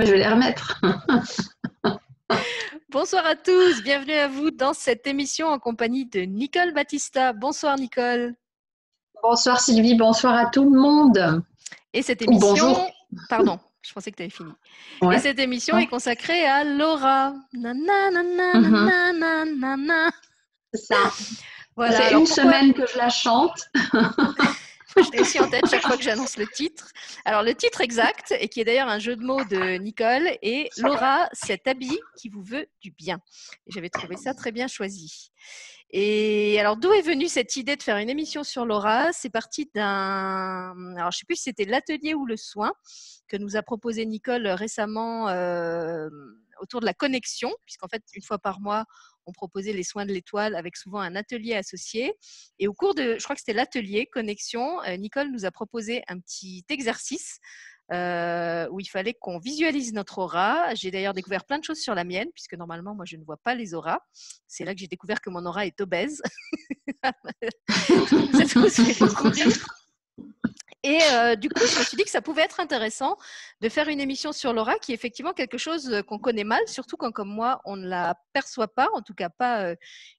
Je vais les remettre. Bonsoir à tous, bienvenue à vous dans cette émission en compagnie de Nicole Battista. Bonsoir Nicole. Bonsoir Sylvie, bonsoir à tout le monde. Et cette émission. bonjour. Pardon, je pensais que tu avais fini. Et cette émission est consacrée à Laura. C'est ça. Voilà. Fait une semaine que je la chante. je l'ai aussi en tête chaque fois que j'annonce le titre. Alors, le titre exact, et qui est d'ailleurs un jeu de mots de Nicole, est Laura, cet habit qui vous veut du bien. J'avais trouvé ça très bien choisi. Et alors, d'où est venue cette idée de faire une émission sur Laura? C'est parti d'un. Alors, je ne sais plus si c'était l'atelier ou le soin que nous a proposé Nicole récemment euh, autour de la connexion, puisqu'en fait, une fois par mois, on proposait les soins de l'étoile avec souvent un atelier associé. Et au cours de, je crois que c'était l'atelier connexion, euh, Nicole nous a proposé un petit exercice euh, où il fallait qu'on visualise notre aura. J'ai d'ailleurs découvert plein de choses sur la mienne, puisque normalement, moi, je ne vois pas les auras. C'est là que j'ai découvert que mon aura est obèse. Et euh, du coup, je me suis dit que ça pouvait être intéressant de faire une émission sur l'aura, qui est effectivement quelque chose euh, qu'on connaît mal, surtout quand, comme moi, on ne la perçoit pas, en tout cas pas euh,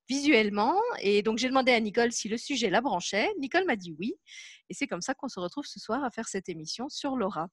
visuellement. Et donc, j'ai demandé à Nicole si le sujet la branchait. Nicole m'a dit oui. Et c'est comme ça qu'on se retrouve ce soir à faire cette émission sur l'aura.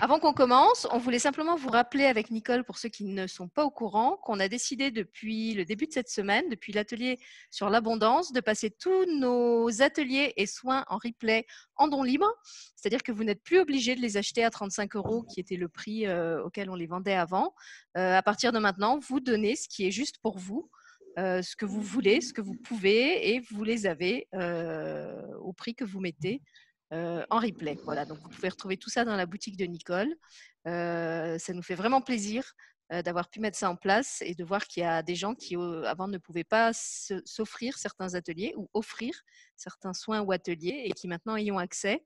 Avant qu'on commence, on voulait simplement vous rappeler avec Nicole, pour ceux qui ne sont pas au courant, qu'on a décidé depuis le début de cette semaine, depuis l'atelier sur l'abondance, de passer tous nos ateliers et soins en replay en don libre. C'est-à-dire que vous n'êtes plus obligé de les acheter à 35 euros, qui était le prix euh, auquel on les vendait avant. Euh, à partir de maintenant, vous donnez ce qui est juste pour vous. Euh, ce que vous voulez, ce que vous pouvez, et vous les avez au prix que vous mettez euh, en replay. Voilà, donc vous pouvez retrouver tout ça dans la boutique de Nicole. Euh, ça nous fait vraiment plaisir euh, d'avoir pu mettre ça en place et de voir qu'il y a des gens qui avant ne pouvaient pas s'offrir certains ateliers ou offrir certains soins ou ateliers et qui maintenant y ont accès.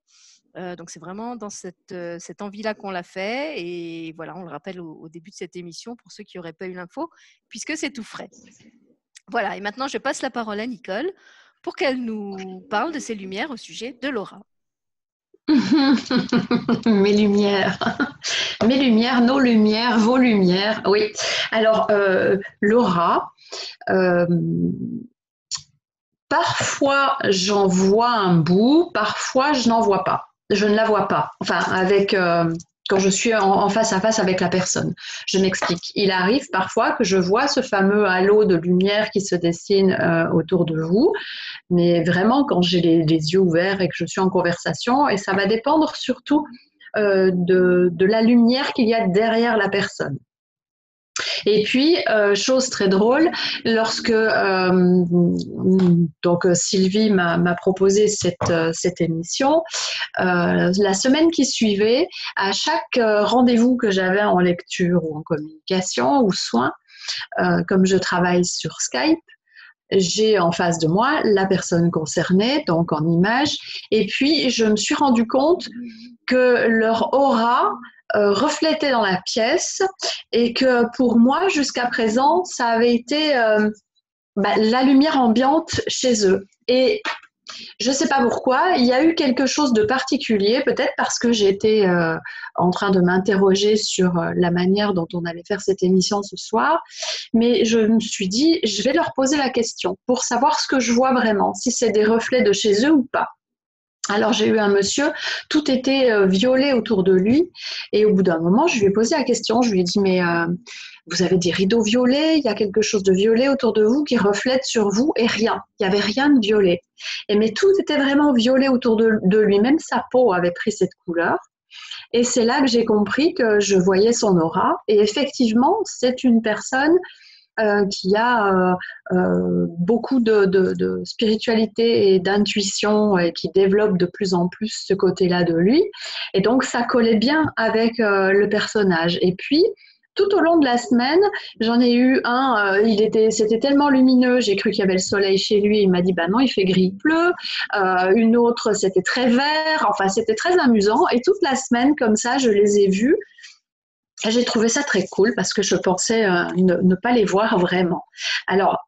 donc c'est vraiment dans cette, envie-là qu'on l'a fait et voilà, on le rappelle au, au, début de cette émission pour ceux qui n'auraient pas eu l'info, puisque c'est tout frais. Voilà, et maintenant je passe la parole à Nicole pour qu'elle nous parle de ses lumières au sujet de Laura. Mes lumières. Mes lumières, nos lumières, vos lumières. Oui. Alors, euh, Laura, euh, parfois j'en vois un bout, parfois je n'en vois pas. Je ne la vois pas. Enfin, avec. Euh, quand je suis en, face à face avec la personne. Je m'explique. Il arrive parfois que je vois ce fameux halo de lumière qui se dessine euh, autour de vous, mais vraiment quand j'ai les, yeux ouverts et que je suis en conversation, et ça va dépendre surtout euh, de, la lumière qu'il y a derrière la personne. Et puis, euh, chose très drôle, lorsque euh, donc Sylvie m'a proposé cette, cette émission, euh, la semaine qui suivait, à chaque rendez-vous que j'avais en lecture ou en communication ou soin, comme je travaille sur Skype, j'ai en face de moi la personne concernée, donc en image, et puis je me suis rendu compte que leur aura euh, reflétait dans la pièce et que pour moi, jusqu'à présent, ça avait été euh, bah, la lumière ambiante chez eux. Et je ne sais pas pourquoi, il y a eu quelque chose de particulier, peut-être parce que j'étais euh, en train de m'interroger sur la manière dont on allait faire cette émission ce soir, mais je me suis dit, je vais leur poser la question pour savoir ce que je vois vraiment, si c'est des reflets de chez eux ou pas. Alors j'ai eu un monsieur, tout était euh, violet autour de lui, et au bout d'un moment, je lui ai posé la question, je lui ai dit, mais euh, vous avez des rideaux violets, il y a quelque chose de violet autour de vous qui reflète sur vous, et rien, il n'y avait rien de violet. Et mais tout était vraiment violet autour de, de lui, même sa peau avait pris cette couleur. Et c'est là que j'ai compris que je voyais son aura, et effectivement, c'est une personne euh, qui a euh, euh, beaucoup de, spiritualité et d'intuition et qui développe de plus en plus ce côté-là de lui. Et donc, ça collait bien avec le personnage. Et puis, tout au long de la semaine, j'en ai eu un, il était, c'était tellement lumineux, j'ai cru qu'il y avait le soleil chez lui, il m'a dit, bah non, il fait gris, il pleut. une autre, c'était très vert, enfin, c'était très amusant. Et toute la semaine, comme ça, je les ai vus j'ai trouvé ça très cool parce que je pensais euh, ne, pas les voir vraiment. Alors,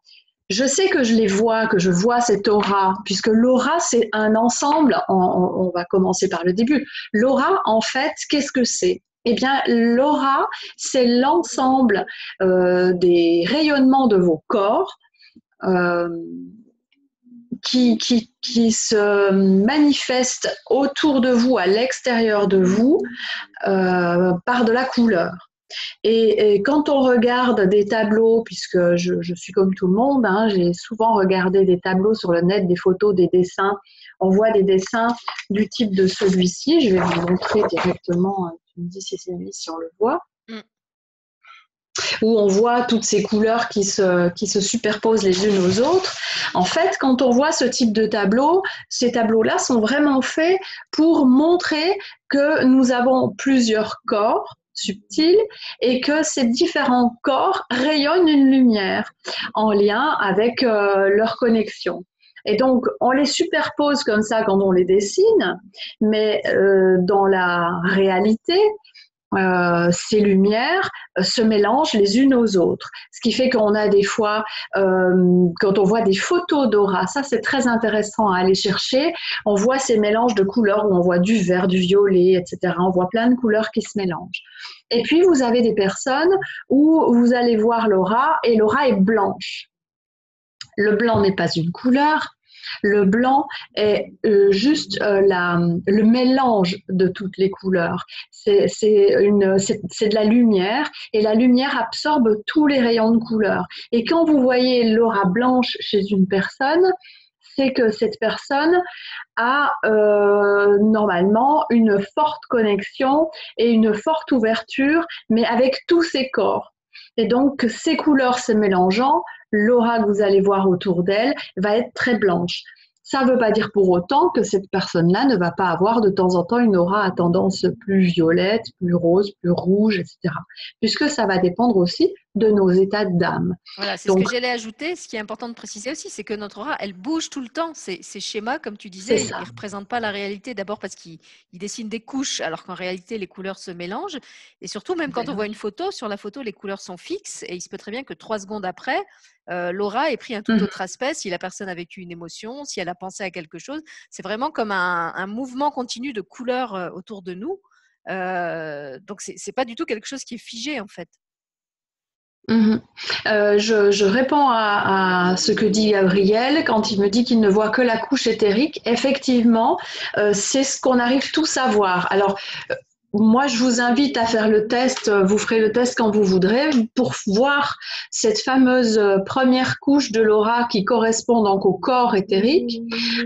je sais que je les vois, que je vois cette aura, puisque l'aura, c'est un ensemble. On, va commencer par le début. L'aura, en fait, qu'est-ce que c'est? Eh bien, l'aura, c'est l'ensemble euh, des rayonnements de vos corps euh, qui, se manifestent autour de vous, à l'extérieur de vous, euh, par de la couleur. Et, quand on regarde des tableaux, puisque je, suis comme tout le monde, hein, j'ai souvent regardé des tableaux sur le net, des photos, des dessins, on voit des dessins du type de celui-ci. Je vais vous montrer directement me dis si c'est lui, si on le voit. Où on voit toutes ces couleurs qui se, qui se superposent les unes aux autres. En fait, quand on voit ce type de tableau, ces tableaux-là sont vraiment faits pour montrer que nous avons plusieurs corps subtils et que ces différents corps rayonnent une lumière en lien avec euh, leur connexion. Et donc, on les superpose comme ça quand on les dessine, mais euh, dans la réalité, euh, ces lumières euh, se mélangent les unes aux autres. Ce qui fait qu'on a des fois, quand on voit des photos d'aura, ça c'est très intéressant à aller chercher, on voit ces mélanges de couleurs où on voit du vert, du violet, etc. On voit plein de couleurs qui se mélangent. Et puis, vous avez des personnes où vous allez voir l'aura et l'aura est blanche. Le blanc n'est pas une couleur. Le blanc est euh, juste euh, le mélange de toutes les couleurs. C'est de la lumière et la lumière absorbe tous les rayons de couleur. Et quand vous voyez l'aura blanche chez une personne, c'est que cette personne a euh, normalement une forte connexion et une forte ouverture, mais avec tous ses corps. Et donc, ces couleurs se mélangeant, l'aura que vous allez voir autour d'elle va être très blanche. Ça ne veut pas dire pour autant que cette personne-là ne va pas avoir de temps en temps une aura à tendance plus violette, plus rose, plus rouge, etc. Puisque ça va dépendre aussi de nos états d'âme. Voilà, c'est ce que j'allais ajouter. Ce qui est important de préciser aussi, c'est que notre aura, elle bouge tout le temps. Ces, schémas, comme tu disais, ils ne représentent pas la réalité. D'abord parce qu'ils dessinent des couches, alors qu'en réalité, les couleurs se mélangent. Et surtout, même quand on voit une photo, sur la photo, les couleurs sont fixes. Et il se peut très bien que trois secondes après, euh, l'aura ait pris un tout mmh. autre aspect, si la personne a vécu une émotion, si elle a pensé à quelque chose. C'est vraiment comme un, mouvement continu de couleurs euh, autour de nous. Euh, donc, ce n'est pas du tout quelque chose qui est figé, en fait. Mmh. je, réponds à, ce que dit Gabriel quand il me dit qu'il ne voit que la couche éthérique. Effectivement, c'est ce qu'on arrive tous à voir. Alors, moi, je vous invite à faire le test. Vous ferez le test quand vous voudrez pour voir cette fameuse euh, première couche de l'aura qui correspond donc au corps éthérique.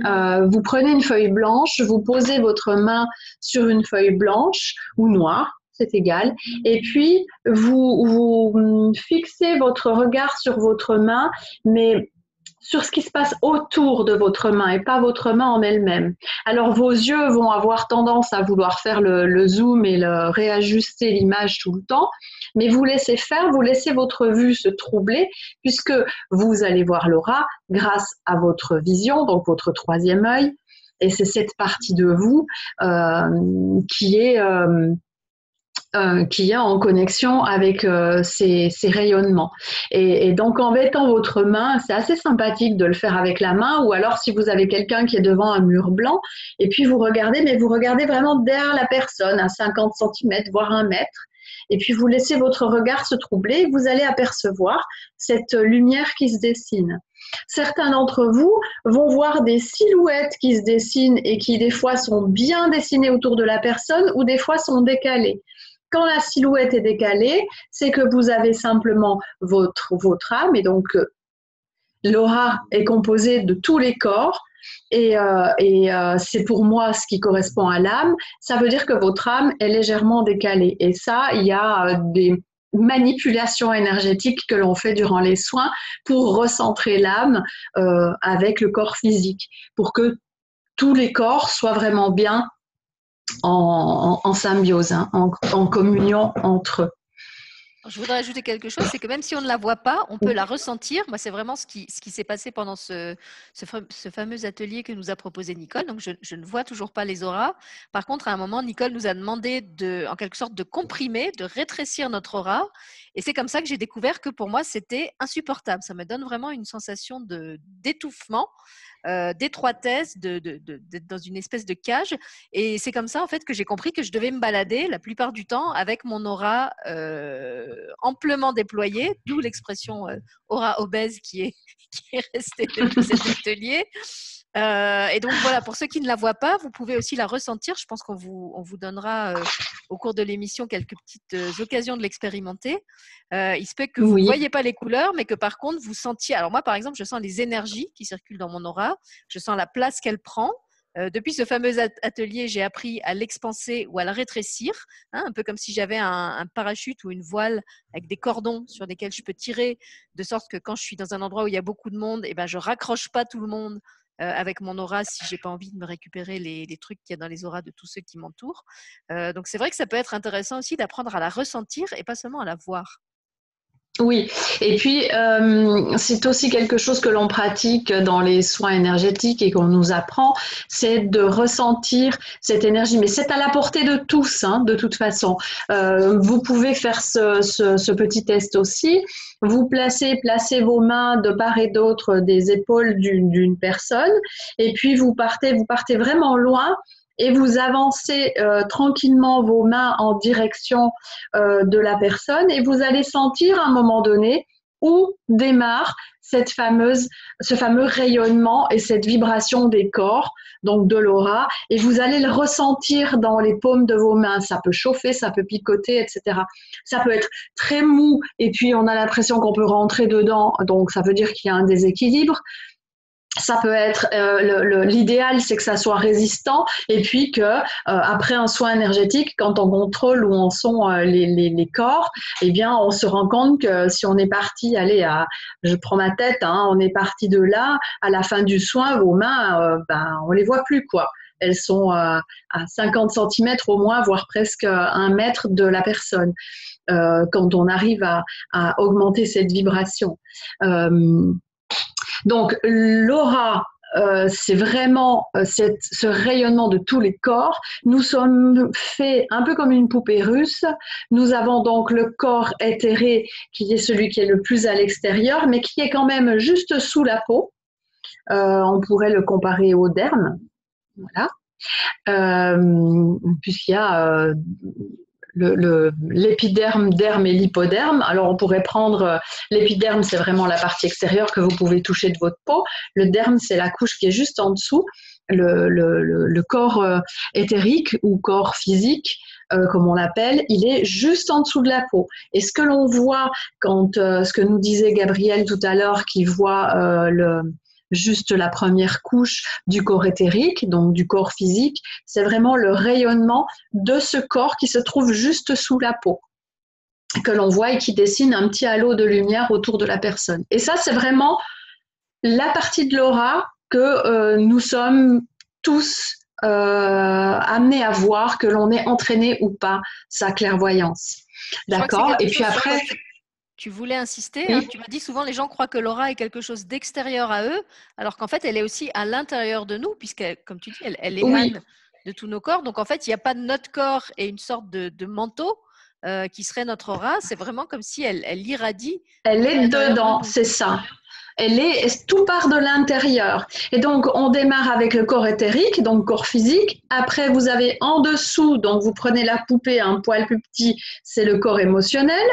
Euh, vous prenez une feuille blanche, vous posez votre main sur une feuille blanche ou noire, c'est égal. Et puis, vous, vous hum, fixez votre regard sur votre main, mais sur ce qui se passe autour de votre main et pas votre main en elle-même. Alors vos yeux vont avoir tendance à vouloir faire le, zoom et le, réajuster l'image tout le temps, mais vous laissez faire, vous laissez votre vue se troubler puisque vous allez voir l'aura grâce à votre vision, donc votre troisième œil. Et c'est cette partie de vous euh, qui est euh, euh, qui est en connexion avec euh, ces, rayonnements. Et, donc en mettant votre main, c'est assez sympathique de le faire avec la main, ou alors si vous avez quelqu'un qui est devant un mur blanc, et puis vous regardez, mais vous regardez vraiment derrière la personne, à 50 cm, voire un mètre, et puis vous laissez votre regard se troubler, vous allez apercevoir cette lumière qui se dessine. Certains d'entre vous vont voir des silhouettes qui se dessinent et qui des fois sont bien dessinées autour de la personne ou des fois sont décalées. Quand la silhouette est décalée, c'est que vous avez simplement votre, âme et donc euh, l'aura est composée de tous les corps et, euh, euh, c'est pour moi ce qui correspond à l'âme. Ça veut dire que votre âme est légèrement décalée et ça, il y a des manipulations énergétiques que l'on fait durant les soins pour recentrer l'âme avec le corps physique, pour que tous les corps soient vraiment bien en, symbiose, hein, en, communion entre eux. Je voudrais ajouter quelque chose, c'est que même si on ne la voit pas, on peut la ressentir. Moi, c'est vraiment ce qui, s'est passé pendant ce, fameux atelier que nous a proposé Nicole. Donc, je, ne vois toujours pas les auras. Par contre, à un moment, Nicole nous a demandé de, en quelque sorte, de comprimer, de rétrécir notre aura. Et c'est comme ça que j'ai découvert que pour moi, c'était insupportable. Ça me donne vraiment une sensation de, d'étouffement euh, d'étroitesse, de, d'être dans une espèce de cage. Et c'est comme ça, en fait, que j'ai compris que je devais me balader la plupart du temps avec mon aura euh, amplement déployée, d'où l'expression euh, aura obèse qui est, qui est restée depuis cet atelier. Euh, et donc voilà, pour ceux qui ne la voient pas, vous pouvez aussi la ressentir. Je pense qu'on vous, on vous donnera euh, au cours de l'émission quelques petites euh, occasions de l'expérimenter. il se peut que vous ne voyez pas les couleurs, mais que par contre vous sentiez. Alors moi, par exemple, je sens les énergies qui circulent dans mon aura. Je sens la place qu'elle prend. Depuis ce fameux atelier, j'ai appris à l'expanser ou à la rétrécir, hein, un peu comme si j'avais un, parachute ou une voile avec des cordons sur lesquels je peux tirer, de sorte que quand je suis dans un endroit où il y a beaucoup de monde, eh ben, je raccroche pas tout le monde euh, avec mon aura si j'ai pas envie de me récupérer les, trucs qu'il y a dans les auras de tous ceux qui m'entourent. Euh, donc c'est vrai que ça peut être intéressant aussi d'apprendre à la ressentir et pas seulement à la voir. Oui, et puis euh, c'est aussi quelque chose que l'on pratique dans les soins énergétiques et qu'on nous apprend, c'est de ressentir cette énergie. Mais c'est à la portée de tous, hein, de toute façon. Euh, vous pouvez faire ce, ce, petit test aussi. Vous placez, placez vos mains de part et d'autre des épaules d'une personne, et puis vous partez, vous partez vraiment loin et vous avancez euh, tranquillement vos mains en direction euh, de la personne et vous allez sentir à un moment donné où démarre cette fameuse, ce fameux rayonnement et cette vibration des corps, donc de l'aura, et vous allez le ressentir dans les paumes de vos mains. Ça peut chauffer, ça peut picoter, etc. Ça peut être très mou, et puis on a l'impression qu'on peut rentrer dedans, donc ça veut dire qu'il y a un déséquilibre ça peut être euh, l'idéal, c'est que ça soit résistant et puis que euh, après un soin énergétique, quand on contrôle où en sont euh, les, les, les, corps, eh bien on se rend compte que si on est parti, allez, à, je prends ma tête, hein, on est parti de là, à la fin du soin, vos mains, ben on les voit plus quoi. Elles sont à 50 cm au moins, voire presque un mètre de la personne. quand on arrive à, à augmenter cette vibration. Donc l'aura, euh, c'est vraiment euh, ce rayonnement de tous les corps. Nous sommes faits un peu comme une poupée russe. Nous avons donc le corps éthéré qui est celui qui est le plus à l'extérieur, mais qui est quand même juste sous la peau. Euh, on pourrait le comparer au derme. Voilà. puisqu'il y a l'épiderme, derme et l'hypoderme. Alors on pourrait prendre euh, l'épiderme, c'est vraiment la partie extérieure que vous pouvez toucher de votre peau. Le derme, c'est la couche qui est juste en dessous. Le, le, corps euh, éthérique ou corps physique, euh, comme on l'appelle, il est juste en dessous de la peau. Et ce que l'on voit quand, ce que nous disait Gabriel tout à l'heure, qui voit le, juste la première couche du corps éthérique, donc du corps physique, c'est vraiment le rayonnement de ce corps qui se trouve juste sous la peau que l'on voit et qui dessine un petit halo de lumière autour de la personne. Et ça, c'est vraiment la partie de l'aura que euh, nous sommes tous euh, amenés à voir, que l'on est entraîné ou pas sa clairvoyance. D'accord? Et puis après tu voulais insister, hein, tu m'as dit souvent les gens croient que l'aura est quelque chose d'extérieur à eux, alors qu'en fait elle est aussi à l'intérieur de nous, puisque comme tu dis, elle, elle émane de tous nos corps. Donc en fait, il n'y a pas de notre corps et une sorte de, manteau euh, qui serait notre aura. C'est vraiment comme si elle, elle irradie. Elle est dedans, c'est ça. Elle est, tout part de l'intérieur. Et donc, on démarre avec le corps éthérique, donc corps physique. Après, vous avez en dessous, donc vous prenez la poupée, un poil plus petit, c'est le corps émotionnel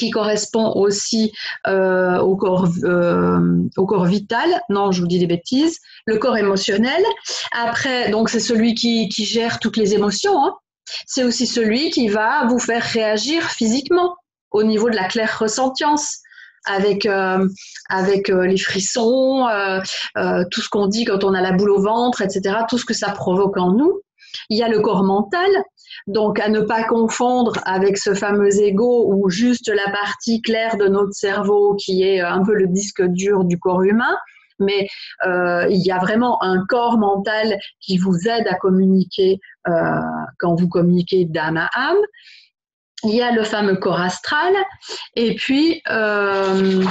qui correspond aussi euh, au, corps, euh, au corps vital. Non, je vous dis des bêtises. Le corps émotionnel. Après, donc c'est celui qui, qui, gère toutes les émotions. Hein. C'est aussi celui qui va vous faire réagir physiquement au niveau de la claire ressentience avec euh, avec les frissons, tout ce qu'on dit quand on a la boule au ventre, etc. Tout ce que ça provoque en nous. Il y a le corps mental donc, à ne pas confondre avec ce fameux ego ou juste la partie claire de notre cerveau qui est un peu le disque dur du corps humain. Mais euh, il y a vraiment un corps mental qui vous aide à communiquer euh, quand vous communiquez d'âme à âme. il y a le fameux corps astral. Et puis, euh,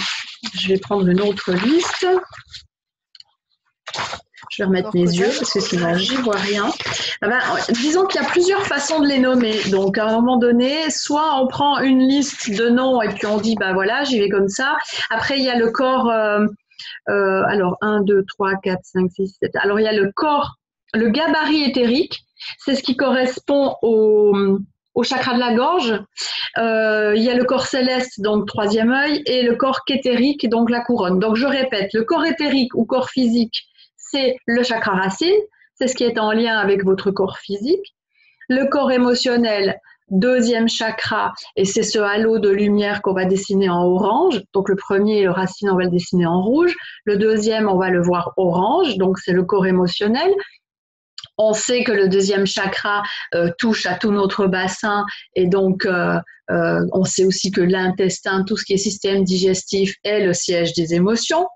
je vais prendre une autre liste. Je vais remettre mes yeux parce que sinon j'y vois rien. Ah ben, disons qu'il y a plusieurs façons de les nommer. Donc à un moment donné, soit on prend une liste de noms et puis on dit bah voilà, j'y vais comme ça. Après il y a le corps. Euh, euh, alors 1, 2, 3, 4, 5, 6, 7. Alors il y a le corps, le gabarit éthérique. C'est ce qui correspond au, au chakra de la gorge. Euh, il y a le corps céleste, donc troisième œil, et le corps kétérique, donc la couronne. Donc je répète, le corps éthérique ou corps physique, c'est le chakra racine, c'est ce qui est en lien avec votre corps physique. Le corps émotionnel, deuxième chakra, et c'est ce halo de lumière qu'on va dessiner en orange. Donc le premier, le racine, on va le dessiner en rouge. Le deuxième, on va le voir orange, donc c'est le corps émotionnel. On sait que le deuxième chakra euh, touche à tout notre bassin et donc euh, euh, on sait aussi que l'intestin, tout ce qui est système digestif, est le siège des émotions.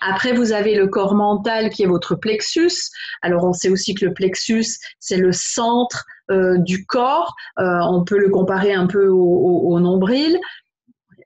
Après, vous avez le corps mental qui est votre plexus. Alors, on sait aussi que le plexus, c'est le centre euh, du corps. Euh, on peut le comparer un peu au, nombril.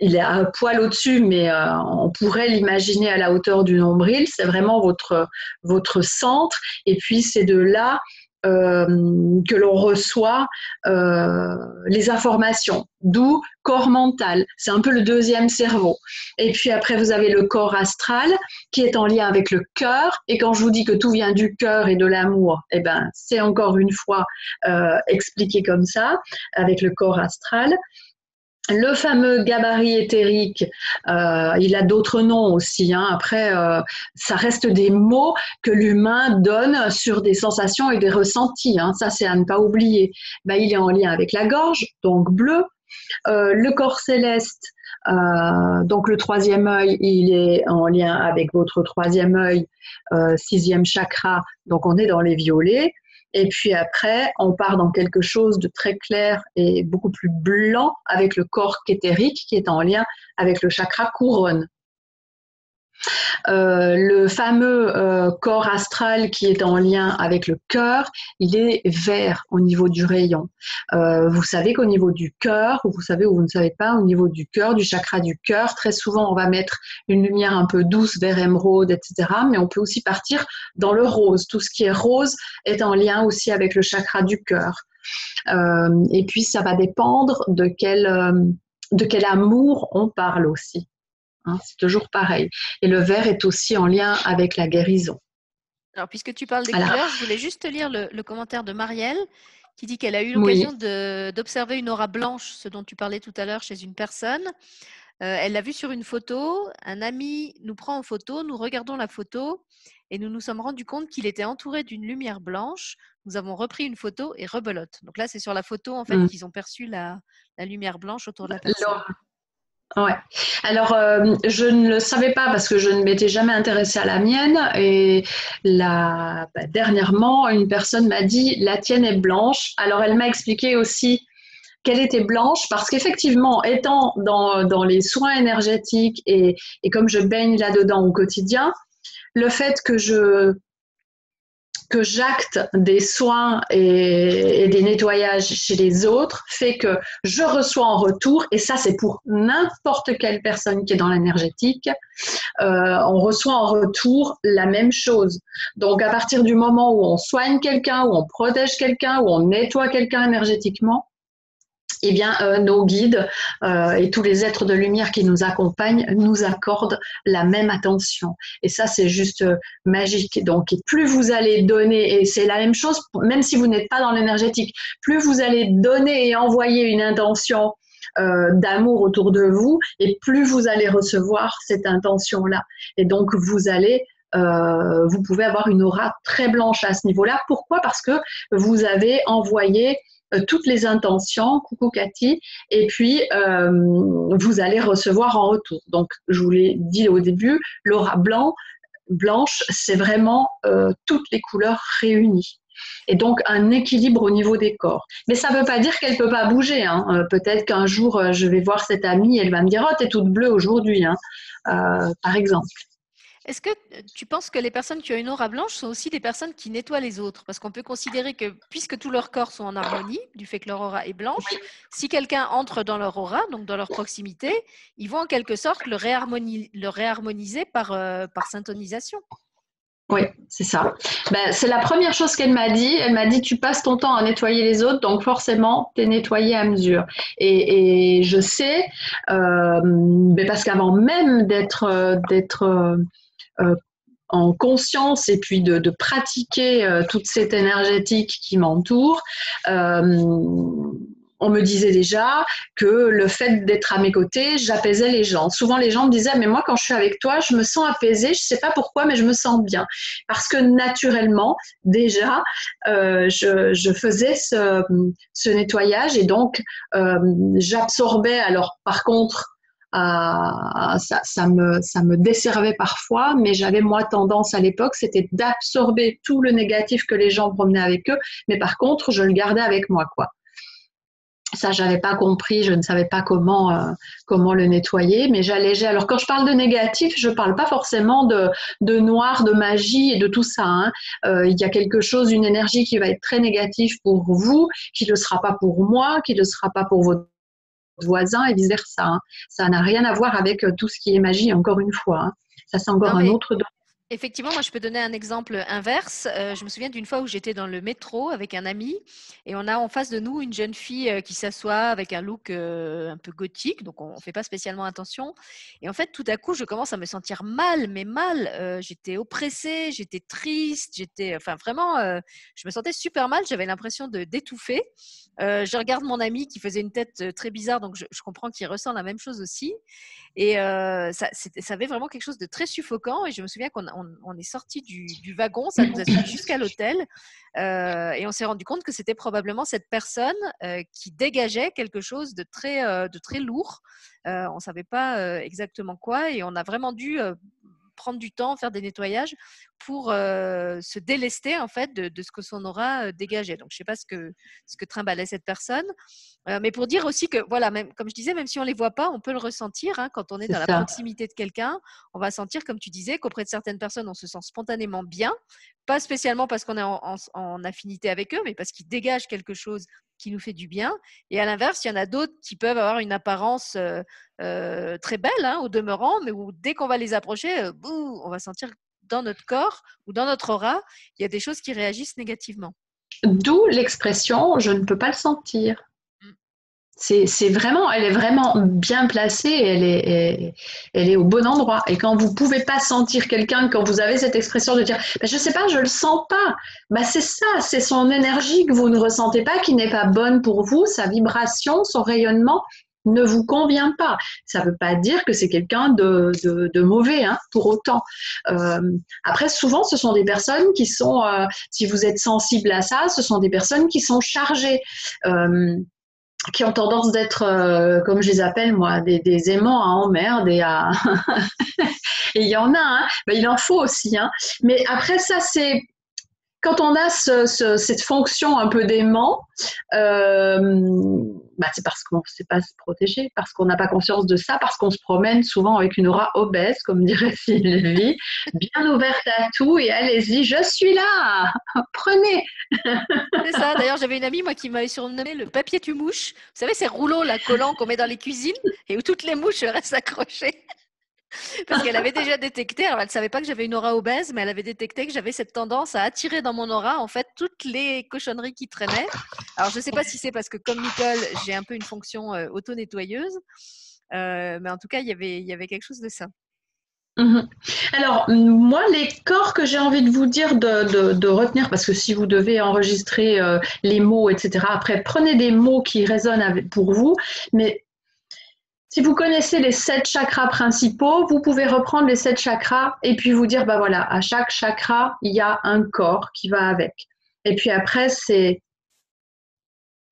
Il est à poil au-dessus, mais euh, on pourrait l'imaginer à la hauteur du nombril. C'est vraiment votre, votre centre. Et puis, c'est de là que l'on reçoit euh, les informations, d'où corps mental. C'est un peu le deuxième cerveau. Et puis après, vous avez le corps astral qui est en lien avec le cœur. Et quand je vous dis que tout vient du cœur et de l'amour, eh ben, c'est encore une fois euh, expliqué comme ça, avec le corps astral. Le fameux gabarit éthérique, euh, il a d'autres noms aussi. Hein. Après, euh, ça reste des mots que l'humain donne sur des sensations et des ressentis. Hein. Ça, c'est à ne pas oublier. Ben, il est en lien avec la gorge, donc bleu. Euh, le corps céleste, donc le troisième œil, il est en lien avec votre troisième œil, sixième chakra, donc on est dans les violets. Et puis après, on part dans quelque chose de très clair et beaucoup plus blanc avec le corps kétérique qui est en lien avec le chakra couronne. Euh, le fameux euh, corps astral qui est en lien avec le cœur, il est vert au niveau du rayon. Euh, vous savez qu'au niveau du cœur, vous savez ou vous ne savez pas, au niveau du cœur, du chakra du cœur, très souvent on va mettre une lumière un peu douce, vert émeraude, etc. Mais on peut aussi partir dans le rose. Tout ce qui est rose est en lien aussi avec le chakra du cœur. et puis ça va dépendre de quel, de quel amour on parle aussi. Hein, c'est toujours pareil. Et le vert est aussi en lien avec la guérison. Alors, puisque tu parles des couleurs, je voulais juste lire le, commentaire de Marielle qui dit qu'elle a eu l'occasion d'observer une aura blanche, ce dont tu parlais tout à l'heure chez une personne. Euh, elle l'a vu sur une photo. Un ami nous prend en photo, nous regardons la photo et nous nous sommes rendus compte qu'il était entouré d'une lumière blanche. Nous avons repris une photo et rebelote. Donc là, c'est sur la photo en fait mmh. qu'ils ont perçu la, la, lumière blanche autour de la personne. Ouais. Alors, euh, je ne le savais pas parce que je ne m'étais jamais intéressée à la mienne. Et la, bah, dernièrement, une personne m'a dit la tienne est blanche. Alors, elle m'a expliqué aussi qu'elle était blanche parce qu'effectivement, étant dans, les soins énergétiques et comme je baigne là-dedans au quotidien, le fait que je que j'acte des soins et, des nettoyages chez les autres fait que je reçois en retour, et ça c'est pour n'importe quelle personne qui est dans l'énergétique, euh, on reçoit en retour la même chose. Donc à partir du moment où on soigne quelqu'un, où on protège quelqu'un, où on nettoie quelqu'un énergétiquement, eh bien, euh, nos guides euh, et tous les êtres de lumière qui nous accompagnent nous accordent la même attention. Et ça, c'est juste euh, magique. Donc, plus vous allez donner, et c'est la même chose, même si vous n'êtes pas dans l'énergétique, plus vous allez donner et envoyer une intention d'amour autour de vous, et plus vous allez recevoir cette intention-là. Et donc, vous allez vous pouvez avoir une aura très blanche à ce niveau-là. Pourquoi? Parce que vous avez envoyé euh, toutes les intentions, coucou Cathy, et puis euh, vous allez recevoir en retour. Donc, je vous l'ai dit au début, l'aura blanc, blanche, c'est vraiment euh, toutes les couleurs réunies. Et donc un équilibre au niveau des corps. Mais ça ne veut pas dire qu'elle ne peut pas bouger. Hein. Peut-être qu'un jour, je vais voir cette amie, elle va me dire Oh, t'es toute bleue aujourd'hui, hein, par exemple. Est-ce que tu penses que les personnes qui ont une aura blanche sont aussi des personnes qui nettoient les autres? Parce qu'on peut considérer que puisque tous leurs corps sont en harmonie, du fait que leur aura est blanche, si quelqu'un entre dans leur aura, donc dans leur proximité, ils vont en quelque sorte le, réharmoniser par, euh, par syntonisation. Oui, c'est ça. Ben, c'est la première chose qu'elle m'a dit. Elle m'a dit, tu passes ton temps à nettoyer les autres, donc forcément, tu es nettoyé à mesure. Et, je sais, euh, ben, parce qu'avant même d'être euh, d'être euh, en conscience et puis de, pratiquer toute cette énergétique qui m'entoure, on me disait déjà que le fait d'être à mes côtés, j'apaisais les gens. Souvent, les gens me disaient, mais moi, quand je suis avec toi, je me sens apaisée. Je ne sais pas pourquoi, mais je me sens bien. Parce que naturellement, déjà, euh, je, faisais ce, nettoyage et donc, euh, j'absorbais. Alors, par contre, ça, ça, me, ça me desservait parfois, mais j'avais moi tendance à l'époque, c'était d'absorber tout le négatif que les gens promenaient avec eux, mais par contre, je le gardais avec moi, quoi ça j'avais pas compris, je ne savais pas comment euh, comment le nettoyer, mais j'allégeais. Alors quand je parle de négatif, je parle pas forcément de, de noir, de magie et de tout ça. Hein. Euh, il y a quelque chose, une énergie qui va être très négative pour vous, qui ne sera pas pour moi, qui ne sera pas pour votre voisin et vice versa. Hein. Ça n'a rien à voir avec euh, tout ce qui est magie. Encore une fois, hein. ça c'est encore un autre Effectivement, moi je peux donner un exemple inverse. Euh, je me souviens d'une fois où j'étais dans le métro avec un ami et on a en face de nous une jeune fille euh, qui s'assoit avec un look euh, un peu gothique, donc on ne fait pas spécialement attention. Et en fait, tout à coup, je commence à me sentir mal, mais mal. j'étais oppressée, j'étais triste, j'étais, enfin vraiment, je me sentais super mal. J'avais l'impression de d'étouffer. Je regarde mon ami qui faisait une tête très bizarre, donc je, comprends qu'il ressent la même chose aussi. Et ça, ça avait vraiment quelque chose de très suffocant. Et je me souviens qu'on on, est sorti du, wagon, ça nous a suivi jusqu'à l'hôtel euh, et on s'est rendu compte que c'était probablement cette personne euh, qui dégageait quelque chose de très, euh, de très lourd. on ne savait pas exactement quoi et on a vraiment dû prendre du temps, faire des nettoyages pour euh, se délester en fait de, ce que son aura euh, dégageait. Donc je ne sais pas ce que, ce que trimbalait cette personne, euh, mais pour dire aussi que voilà, même, comme je disais, même si on ne les voit pas, on peut le ressentir hein, quand on est, dans la proximité de quelqu'un. On va sentir, comme tu disais, qu'auprès de certaines personnes, on se sent spontanément bien, pas spécialement parce qu'on est en, affinité avec eux, mais parce qu'ils dégagent quelque chose qui nous fait du bien. Et à l'inverse, il y en a d'autres qui peuvent avoir une apparence très belle hein, au demeurant, mais où dès qu'on va les approcher, on va sentir dans notre corps ou dans notre aura, il y a des choses qui réagissent négativement. D'où l'expression je ne peux pas le sentir. C'est vraiment, elle est vraiment bien placée, elle est, elle est au bon endroit. Et quand vous pouvez pas sentir quelqu'un, quand vous avez cette expression de dire, je bah, je sais pas, je le sens pas, bah, c'est ça, c'est son énergie que vous ne ressentez pas, qui n'est pas bonne pour vous, sa vibration, son rayonnement, ne vous convient pas. Ça ne veut pas dire que c'est quelqu'un de, mauvais, hein, pour autant. Euh, après, souvent, ce sont des personnes qui sont, euh, si vous êtes sensible à ça, ce sont des personnes qui sont chargées. Euh, qui ont tendance d'être, comme je les appelle moi, des, aimants à emmerde et et il y en a, hein, ben, il en faut aussi. Hein. Mais après ça, c'est quand on a cette fonction un peu d'aimant, euh, bah, c'est parce qu'on ne sait pas se protéger, parce qu'on n'a pas conscience de ça, parce qu'on se promène souvent avec une aura obèse, comme dirait Sylvie, bien ouverte à tout, et allez-y, je suis là, prenez. C'est ça, d'ailleurs j'avais une amie moi qui m'avait surnommé le papier tu mouche. Vous savez ces rouleaux là collants qu'on met dans les cuisines et où toutes les mouches restent accrochées. Parce qu'elle avait déjà détecté, alors elle ne savait pas que j'avais une aura obèse, mais elle avait détecté que j'avais cette tendance à attirer dans mon aura en fait toutes les cochonneries qui traînaient. Alors je ne sais pas si c'est parce que comme Nicole, j'ai un peu une fonction euh, auto-nettoyeuse, euh, mais en tout cas, il y avait quelque chose de ça. Mhm. Alors, moi, les corps que j'ai envie de vous dire de, retenir, parce que si vous devez enregistrer euh, les mots, etc., après, prenez des mots qui résonnent pour vous, mais si vous connaissez les sept chakras principaux, vous pouvez reprendre les sept chakras et puis vous dire, bah voilà, à chaque chakra, il y a un corps qui va avec. Et puis après, c'est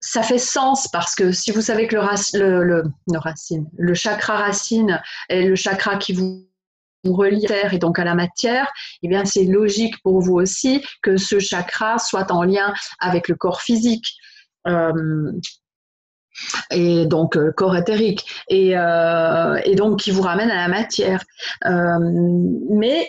ça fait sens parce que si vous savez que le, le, le, racine, le chakra racine est le chakra qui vous, relie à la terre et donc à la matière, eh bien c'est logique pour vous aussi que ce chakra soit en lien avec le corps physique. Euh, et donc le corps éthérique, et, et, donc qui vous ramène à la matière. mais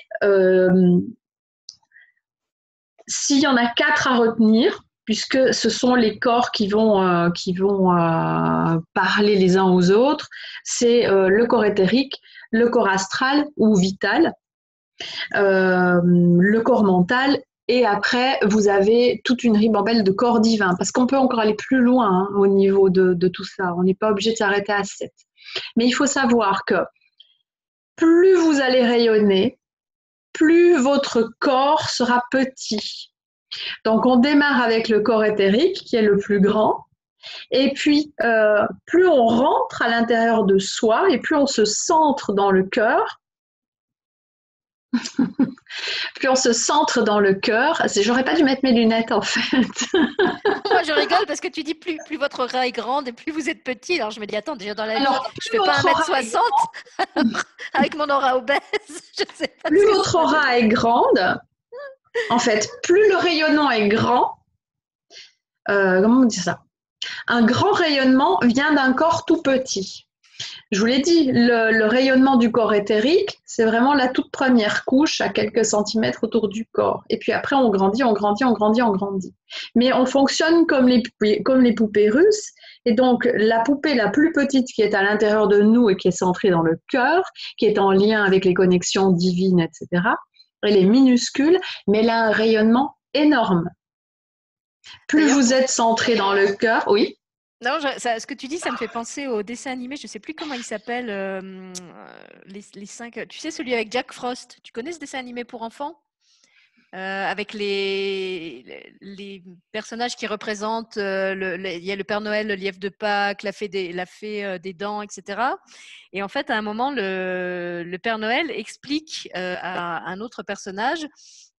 s'il y en a quatre à retenir, puisque ce sont les corps qui vont, euh, qui vont euh, parler les uns aux autres. C'est euh, le corps éthérique, le corps astral ou vital, le corps mental. Et après, vous avez toute une ribambelle de corps divins, parce qu'on peut encore aller plus loin hein, au niveau de, tout ça. On n'est pas obligé de s'arrêter à 7. Mais il faut savoir que plus vous allez rayonner, plus votre corps sera petit. Donc on démarre avec le corps éthérique qui est le plus grand. Et puis, euh, plus on rentre à l'intérieur de soi et plus on se centre dans le cœur, plus on se centre dans le cœur. J'aurais pas dû mettre mes lunettes en fait. Moi je rigole parce que tu dis plus, plus votre aura est grande et plus vous êtes petit. Alors je me dis attends déjà dans la vie je fais pas 1m60 avec mon aura obèse. plus votre aura est grande, en fait, plus le rayonnement est grand, euh, comment on dit ça? Un grand rayonnement vient d'un corps tout petit. Je vous l'ai dit, le, rayonnement du corps éthérique, c'est vraiment la toute première couche à quelques centimètres autour du corps. Et puis après, on grandit, on grandit, on grandit, on grandit. Mais on fonctionne comme les, comme les poupées russes. Et donc, la poupée la plus petite qui est à l'intérieur de nous et qui est centrée dans le cœur, qui est en lien avec les connexions divines, etc., elle est minuscule, mais elle a un rayonnement énorme. Plus vous êtes centré dans le cœur, oui. Non, ce que tu dis, ça me fait penser au dessin animé. Je ne sais plus comment il s'appelle. Euh, les, cinq. Tu sais celui avec Jack Frost. Tu connais ce dessin animé pour enfants? Euh, avec les, les personnages qui représentent, euh, il y a le Père Noël, le lièvre de Pâques, la fée des, la fée des dents, etc. Et en fait, à un moment, le, le Père Noël explique à un autre personnage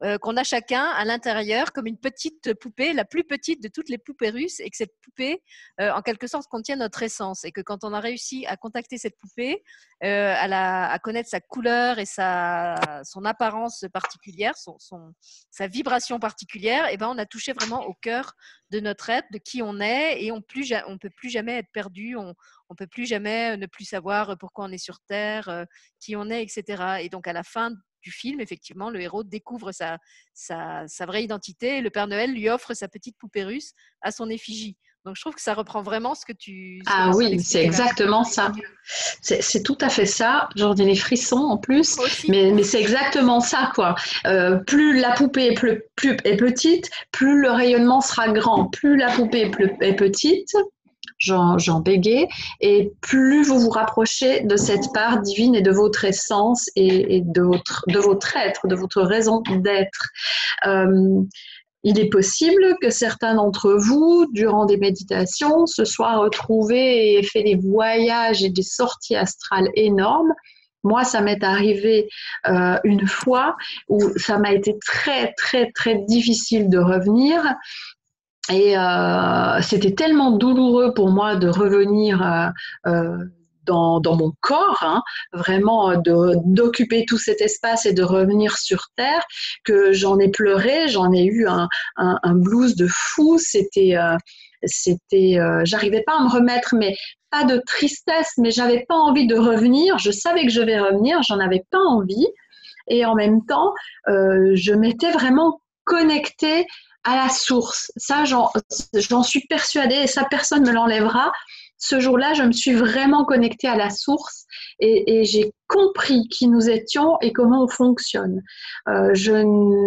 euh, qu'on a chacun à l'intérieur comme une petite poupée, la plus petite de toutes les poupées russes, et que cette poupée, euh, en quelque sorte, contient notre essence. Et que quand on a réussi à contacter cette poupée, euh, à, connaître sa couleur et sa, son apparence particulière, son, sa vibration particulière, et eh ben on a touché vraiment au cœur de notre être, de qui on est, et on ne peut plus jamais être perdu, on ne peut plus jamais ne plus savoir pourquoi on est sur Terre, qui on est, etc. Et donc à la fin du film, effectivement, le héros découvre sa, sa, vraie identité et le Père Noël lui offre sa petite poupée russe à son effigie. Donc je trouve que ça reprend vraiment ce que tu... ah oui, c'est exactement ça. C'est tout à fait ça. J'en ai les frissons en plus, mais, mais c'est exactement ça quoi. Euh, plus la poupée est, plus, est, petite, plus le rayonnement sera grand. Plus la poupée est petite, j'en bégais. Et plus vous vous rapprochez de cette part divine et de votre essence et, de, votre, de votre être, de votre raison d'être. Euh, il est possible que certains d'entre vous, durant des méditations, se soient retrouvés et fait des voyages et des sorties astrales énormes. Moi, ça m'est arrivé euh, une fois où ça m'a été très, très, très difficile de revenir et euh, c'était tellement douloureux pour moi de revenir euh, euh, dans, mon corps, hein, vraiment d'occuper tout cet espace et de revenir sur Terre, que j'en ai pleuré, j'en ai eu un, un, un, blues de fou. C'était, c'était, j'arrivais pas à me remettre, mais pas de tristesse, mais j'avais pas envie de revenir. Je savais que je vais revenir, j'en avais pas envie. Et en même temps, je m'étais vraiment connectée à la source. Ça, j'en suis persuadée et ça, personne ne me l'enlèvera. Ce jour-là, je me suis vraiment connectée à la source et, j'ai compris qui nous étions et comment on fonctionne. Euh, je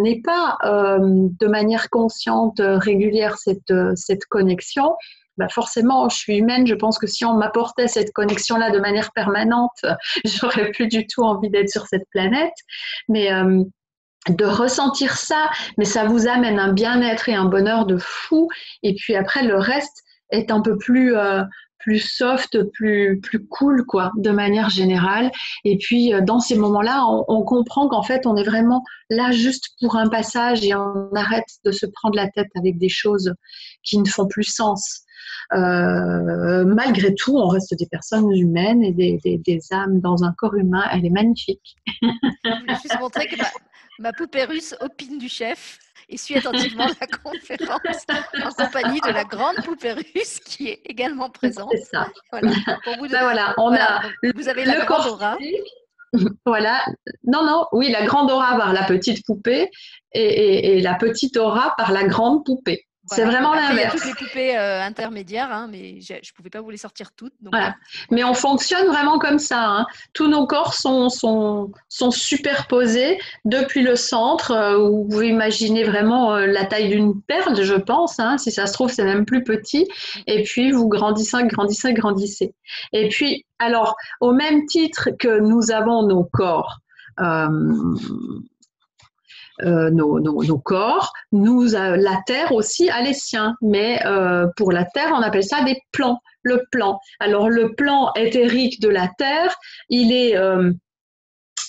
n'ai pas euh, de manière consciente, euh, régulière, cette, cette connexion. Bah forcément, je suis humaine. Je pense que si on m'apportait cette connexion-là de manière permanente, j'aurais plus du tout envie d'être sur cette planète. Mais de ressentir ça, mais ça vous amène un bien-être et un bonheur de fou. Et puis après, le reste est un peu plus, euh, plus soft, plus, plus cool, quoi, de manière générale. Et puis, euh, dans ces moments-là, on, comprend qu'en fait, on est vraiment là juste pour un passage et on arrête de se prendre la tête avec des choses qui ne font plus sens. Euh, malgré tout, on reste des personnes humaines et des, des, âmes dans un corps humain. Elle est magnifique. Je vais juste montrer que ma poupée russe opine du chef et suit attentivement la conférence en compagnie de la grande poupée russe qui est également présente. C'est ça. Voilà. vous, ben voilà, on a vous avez la grande aura. Voilà. Non, non, oui, la grande aura par la petite poupée et la petite aura par la grande poupée. C'est vraiment l'inverse. Il y a toutes les poupées euh, intermédiaires, hein, mais je ne pouvais pas vous les sortir toutes. voilà. Euh, mais on fonctionne vraiment comme ça. Hein. Tous nos corps sont, sont, sont, superposés depuis le centre, euh, où vous pouvez imaginer vraiment la taille d'une perle, je pense. Hein. Si ça se trouve, c'est même plus petit. Et puis, vous grandissez, grandissez, grandissez. Et puis, alors, au même titre que nous avons nos corps, euh, nos, corps, nous, la Terre aussi a les siens. Mais euh, pour la Terre, on appelle ça des plans. Le plan. Alors le plan éthérique de la Terre, il est euh,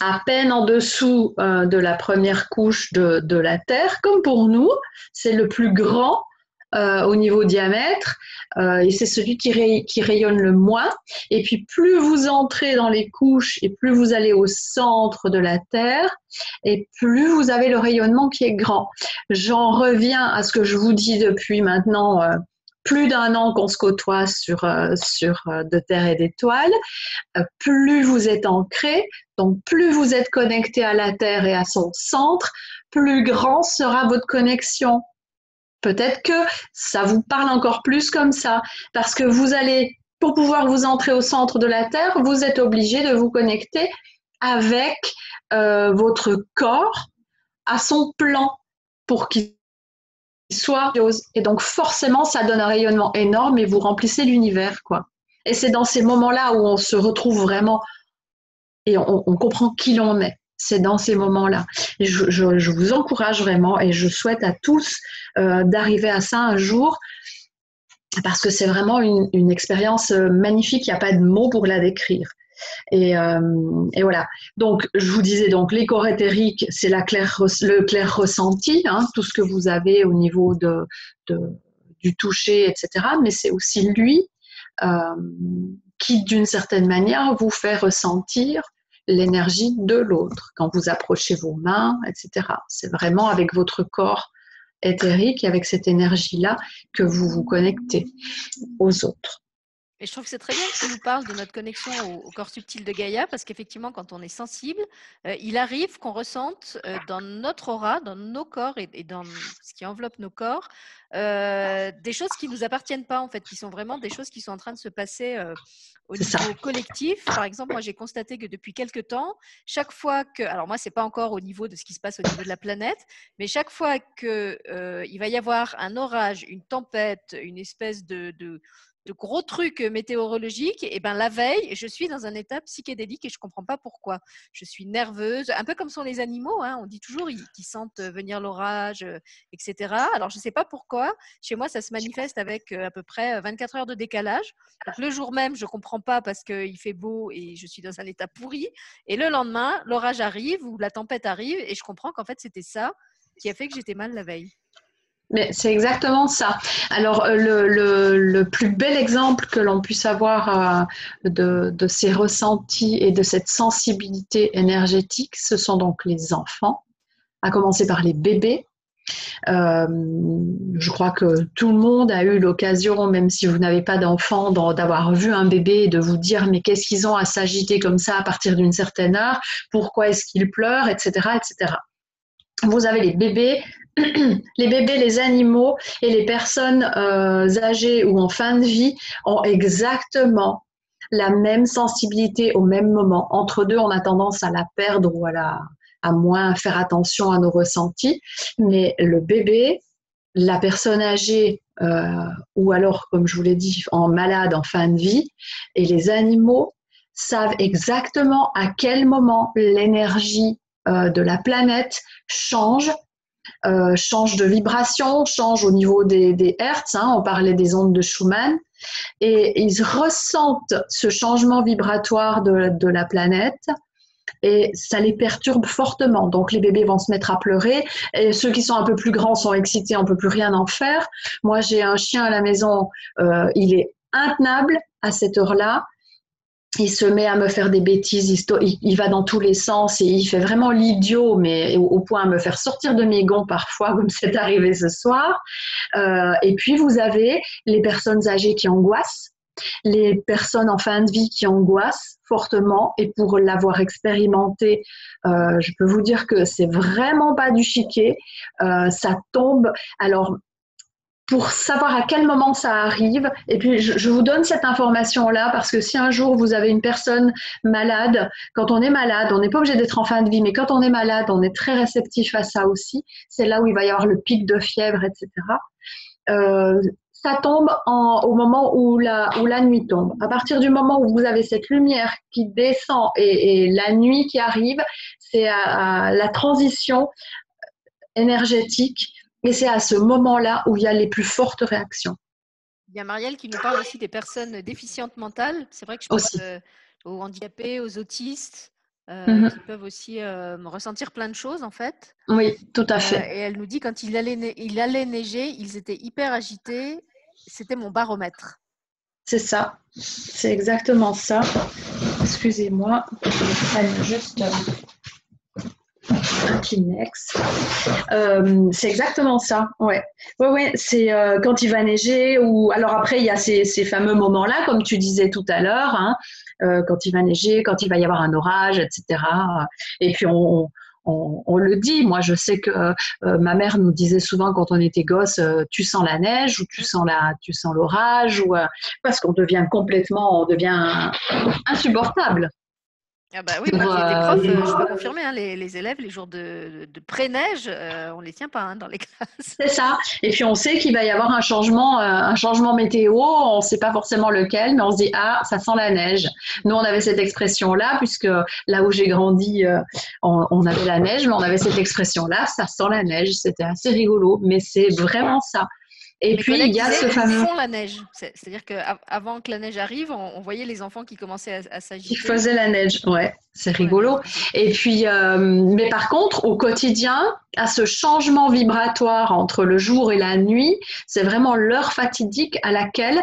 à peine en dessous de la première couche de, de, la Terre, comme pour nous. C'est le plus grand euh, au niveau diamètre euh, et c'est celui qui, rayonne le moins. Et puis plus vous entrez dans les couches et plus vous allez au centre de la Terre et plus vous avez le rayonnement qui est grand. J'en reviens à ce que je vous dis depuis maintenant. Euh, plus d'un an qu'on se côtoie sur, sur de terre et d'étoiles, plus vous êtes ancré, donc plus vous êtes connecté à la Terre et à son centre, plus grand sera votre connexion Peut-être que ça vous parle encore plus comme ça, parce que vous allez, pour pouvoir vous entrer au centre de la Terre, vous êtes obligé de vous connecter avec euh, votre corps à son plan pour qu'il soit et donc forcément ça donne un rayonnement énorme et vous remplissez l'univers quoi. Et c'est dans ces moments là où on se retrouve vraiment et on, on comprend qui l'on est c'est dans ces moments-là. Je, vous encourage vraiment et je souhaite à tous euh, d'arriver à ça un jour parce que c'est vraiment une, expérience euh, magnifique. Il n'y a pas de mots pour la décrire. Euh, et, voilà. Donc, je vous disais donc les corps éthériques, c'est le clair ressenti, hein, tout ce que vous avez au niveau de, du toucher, etc. Mais c'est aussi lui qui, d'une certaine manière, vous fait ressentir l'énergie de l'autre quand vous approchez vos mains, etc. C'est vraiment avec votre corps éthérique et avec cette énergie-là que vous vous connectez aux autres. Et je trouve que c'est très bien que tu nous parles de notre connexion au, corps subtil de Gaïa, parce qu'effectivement, quand on est sensible, euh, il arrive qu'on ressente euh, dans notre aura, dans nos corps et, dans ce qui enveloppe nos corps, euh, des choses qui ne nous appartiennent pas, en fait, qui sont vraiment des choses qui sont en train de se passer au niveau collectif. Par exemple, moi, j'ai constaté que depuis quelques temps, chaque fois que, alors moi, c'est pas encore au niveau de ce qui se passe au niveau de la planète, mais chaque fois qu'il il va y avoir un orage, une tempête, une espèce de de gros trucs météorologiques, et ben la veille, je suis dans un état psychédélique et je comprends pas pourquoi. Je suis nerveuse, un peu comme sont les animaux. Hein. On dit toujours qu'ils sentent venir l'orage, etc. Alors je sais pas pourquoi. Chez moi, ça se manifeste avec à peu près 24 heures de décalage. le jour même, je comprends pas parce qu'il fait beau et je suis dans un état pourri. Et le lendemain, l'orage arrive ou la tempête arrive et je comprends qu'en fait c'était ça qui a fait que j'étais mal la veille. Mais c'est exactement ça. Alors, euh, le, plus bel exemple que l'on puisse avoir euh, de, ces ressentis et de cette sensibilité énergétique, ce sont donc les enfants, à commencer par les bébés. Euh, je crois que tout le monde a eu l'occasion, même si vous n'avez pas d'enfant, d'avoir vu un bébé et de vous dire mais qu'est-ce qu'ils ont à s'agiter comme ça à partir d'une certaine heure, pourquoi est-ce qu'ils pleurent, etc., etc. Vous avez les bébés les bébés, les animaux et les personnes euh, âgées ou en fin de vie ont exactement la même sensibilité au même moment. Entre deux, on a tendance à la perdre ou à, la, moins faire attention à nos ressentis. Mais le bébé, la personne âgée euh, ou alors, comme je vous l'ai dit, en malade en fin de vie, et les animaux savent exactement à quel moment l'énergie de la planète change euh, change de vibration, change au niveau des, hertz, hein, on parlait des ondes de Schumann, et ils ressentent ce changement vibratoire de, de, la planète et ça les perturbe fortement. Donc les bébés vont se mettre à pleurer et ceux qui sont un peu plus grands sont excités, on peut plus rien en faire. Moi j'ai un chien à la maison, euh, il est intenable à cette heure-là. Il se met à me faire des bêtises, il, va dans tous les sens et il fait vraiment l'idiot, mais au, point à me faire sortir de mes gonds parfois, comme c'est arrivé ce soir. Euh, et puis vous avez les personnes âgées qui angoissent, les personnes en fin de vie qui angoissent fortement. Et pour l'avoir expérimenté, euh, je peux vous dire que c'est vraiment pas du chiquet. Euh, ça tombe. Alors pour savoir à quel moment ça arrive. Et puis, je, vous donne cette information-là parce que si un jour vous avez une personne malade, quand on est malade, on n'est pas obligé d'être en fin de vie, mais quand on est malade, on est très réceptif à ça aussi. C'est là où il va y avoir le pic de fièvre, etc. Euh, ça tombe au moment où la, où la nuit tombe. À partir du moment où vous avez cette lumière qui descend et, la nuit qui arrive, c'est la transition énergétique et c'est à ce moment-là où il y a les plus fortes réactions. Il y a Marielle qui nous parle aussi des personnes déficientes mentales. C'est vrai que je pense euh, aux handicapés, aux autistes, euh, mhm. qui peuvent aussi euh, ressentir plein de choses en fait. Oui, tout à fait. et elle nous dit quand il allait, il allait neiger, ils étaient hyper agités. C'était mon baromètre. C'est ça. C'est exactement ça. Excusez-moi, je juste Kleenex. Euh, c'est exactement ça. Ouais, ouais, ouais. C'est euh, quand il va neiger ou alors après il y a ces, fameux moments-là, comme tu disais tout à l'heure, hein, euh, quand il va neiger, quand il va y avoir un orage, etc. Et puis on, le dit. Moi, je sais que ma mère nous disait souvent quand on était gosse, tu sens la neige ou tu sens l'orage? ou parce qu'on devient complètement, devient insupportable. Ah bah oui, moi qui étais prof, euh, je peux confirmer, hein, les, élèves, les jours de, pré-neige, euh, on ne les tient pas hein, dans les classes. C'est ça. Et puis on sait qu'il va y avoir un changement, euh, un changement météo, on ne sait pas forcément lequel, mais on se dit, ah, ça sent la neige. Nous, on avait cette expression-là, puisque là où j'ai grandi, on, avait la neige, mais on avait cette expression-là, ça sent la neige. C'était assez rigolo, mais c'est vraiment ça. Et puis, il y a ce fameux. font la neige. C'est-à-dire qu'avant que la neige arrive, on, voyait les enfants qui commençaient à, s'agiter. Qui faisaient la neige, ouais, c'est rigolo. Et puis, euh, mais par contre, au quotidien, à ce changement vibratoire entre le jour et la nuit, c'est vraiment l'heure fatidique à laquelle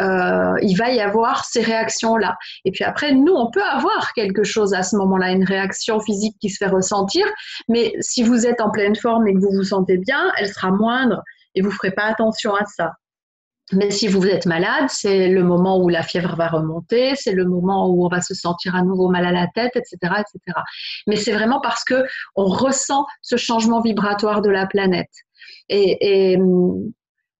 euh, il va y avoir ces réactions-là. Et puis après, nous, on peut avoir quelque chose à ce moment-là, une réaction physique qui se fait ressentir, mais si vous êtes en pleine forme et que vous vous sentez bien, elle sera moindre et vous ne ferez pas attention à ça. Mais si vous êtes malade, c'est le moment où la fièvre va remonter, c'est le moment où on va se sentir à nouveau mal à la tête, etc., etc. Mais c'est vraiment parce que on ressent ce changement vibratoire de la planète. Et,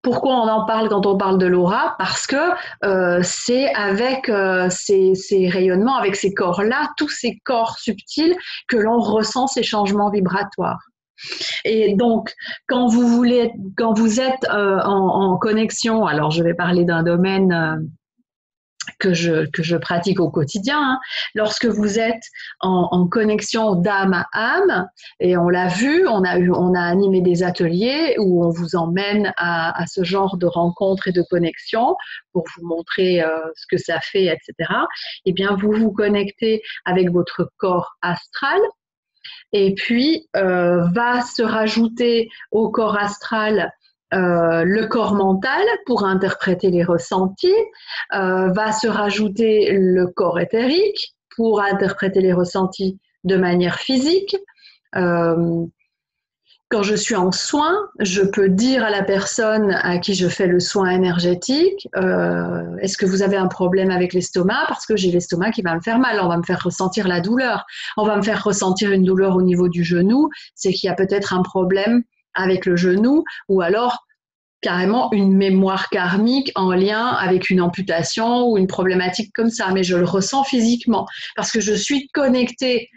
pourquoi on en parle quand on parle de l'aura? Parce que euh, c'est avec euh, ces, ces, rayonnements, avec ces corps-là, tous ces corps subtils, que l'on ressent ces changements vibratoires. Et donc, quand vous voulez, quand vous êtes euh, en, connexion, alors je vais parler d'un domaine euh, que, je, que je pratique au quotidien, hein. lorsque vous êtes en, connexion d'âme à âme, et on l'a vu, on a, eu, on a animé des ateliers où on vous emmène à, ce genre de rencontres et de connexions pour vous montrer euh, ce que ça fait, etc. Eh bien, vous vous connectez avec votre corps astral et puis, euh, va se rajouter au corps astral euh, le corps mental pour interpréter les ressentis, euh, va se rajouter le corps éthérique pour interpréter les ressentis de manière physique. Quand je suis en soin, je peux dire à la personne à qui je fais le soin énergétique, euh, est-ce que vous avez un problème avec l'estomac? Parce que j'ai l'estomac qui va me faire mal, on va me faire ressentir la douleur, on va me faire ressentir une douleur au niveau du genou, c'est qu'il y a peut-être un problème avec le genou, ou alors carrément une mémoire karmique en lien avec une amputation ou une problématique comme ça, mais je le ressens physiquement parce que je suis connectée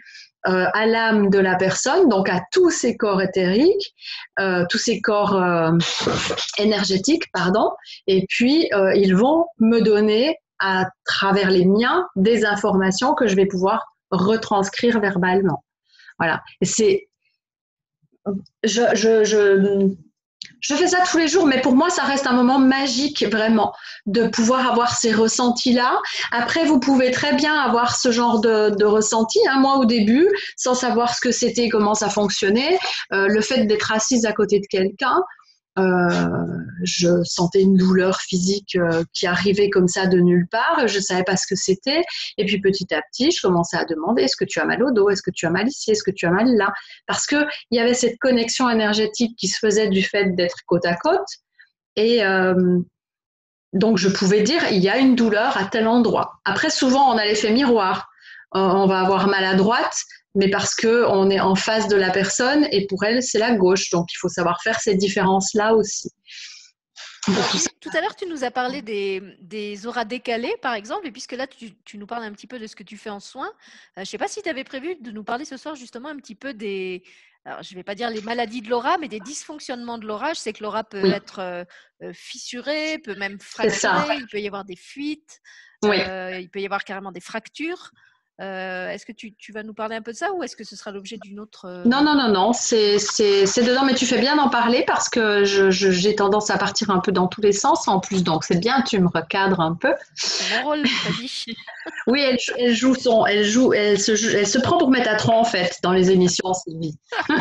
euh, à l'âme de la personne, donc à tous ces corps éthériques, euh, tous ces corps euh, énergétiques, pardon, et puis ils vont me donner à travers les miens des informations que je vais pouvoir retranscrire verbalement. Voilà. C'est, je, je, je je fais ça tous les jours, mais pour moi, ça reste un moment magique, vraiment, de pouvoir avoir ces ressentis-là. Après, vous pouvez très bien avoir ce genre de, de ressenti. Hein. Moi, au début, sans savoir ce que c'était, comment ça fonctionnait, euh, le fait d'être assise à côté de quelqu'un, je sentais une douleur physique euh, qui arrivait comme ça de nulle part. Je ne savais pas ce que c'était. Et puis petit à petit, je commençais à demander est-ce que tu as mal au dos? Est-ce que tu as mal ici? Est-ce que tu as mal là? Parce qu'il y avait cette connexion énergétique qui se faisait du fait d'être côte à côte. Et euh, donc, je pouvais dire il y a une douleur à tel endroit. Après, souvent, on a l'effet miroir. on va avoir mal à droite, mais parce que on est en face de la personne et pour elle c'est la gauche. Donc il faut savoir faire ces différences là aussi. tout, à l'heure, tu nous as parlé des, des, auras décalées, par exemple, et puisque là, tu, tu, nous parles un petit peu de ce que tu fais en soins, euh, je ne sais pas si tu avais prévu de nous parler ce soir justement un petit peu des, alors, je ne vais pas dire les maladies de l'aura, mais des dysfonctionnements de l'aura. Je sais que l'aura peut être euh, euh, fissurée, peut même fracturer, il peut y avoir des fuites, il peut y avoir carrément des fractures. Euh, est-ce que tu, vas nous parler un peu de ça ou est-ce que ce sera l'objet d'une autre... Euh, non, non, non, non, c'est dedans, mais tu fais bien d'en parler parce que j'ai tendance à partir un peu dans tous les sens en plus, donc c'est bien, tu me recadres un peu. C'est mon rôle, dit. oui, elle, joue son, elle joue, elle se, elle se prend pour Métatron en fait dans les émissions, Sylvie.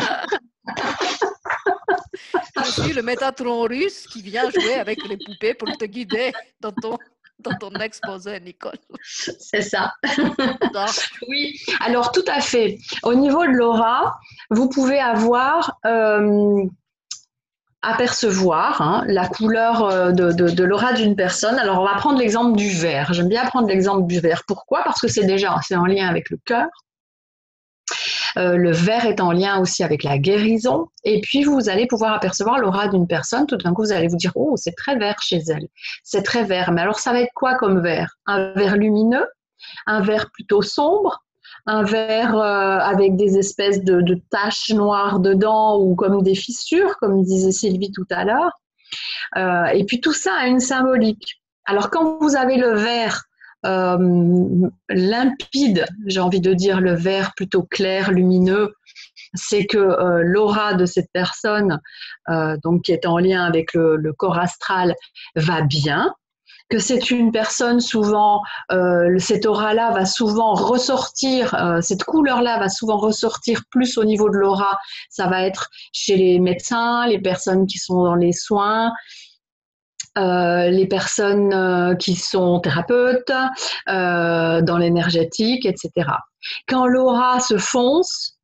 Je suis le Métatron russe qui vient jouer avec les poupées pour te guider dans ton dans ton exposé, Nicole. C'est ça. oui, alors tout à fait. Au niveau de l'aura, vous pouvez avoir euh, apercevoir hein, la couleur euh, de, de l'aura d'une personne. Alors on va prendre l'exemple du vert. J'aime bien prendre l'exemple du vert. Pourquoi? Parce que c'est déjà c'est en lien avec le cœur. Euh, le vert est en lien aussi avec la guérison. Et puis, vous allez pouvoir apercevoir l'aura d'une personne. Tout d'un coup, vous allez vous dire, oh, c'est très vert chez elle. C'est très vert. Mais alors, ça va être quoi comme vert? Un vert lumineux Un vert plutôt sombre un vert euh, avec des espèces de, taches noires dedans ou comme des fissures, comme disait Sylvie tout à l'heure. Euh, et puis tout ça a une symbolique. Alors quand vous avez le vert euh, limpide, j'ai envie de dire le vert plutôt clair, lumineux, c'est que euh, l'aura de cette personne, euh, donc qui est en lien avec le, corps astral, va bien, que c'est une personne souvent, cette aura-là va souvent ressortir, cette couleur-là va souvent ressortir plus au niveau de l'aura. Ça va être chez les médecins, les personnes qui sont dans les soins, les personnes euh, qui sont thérapeutes, euh, dans l'énergétique, etc. Quand l'aura se fonce,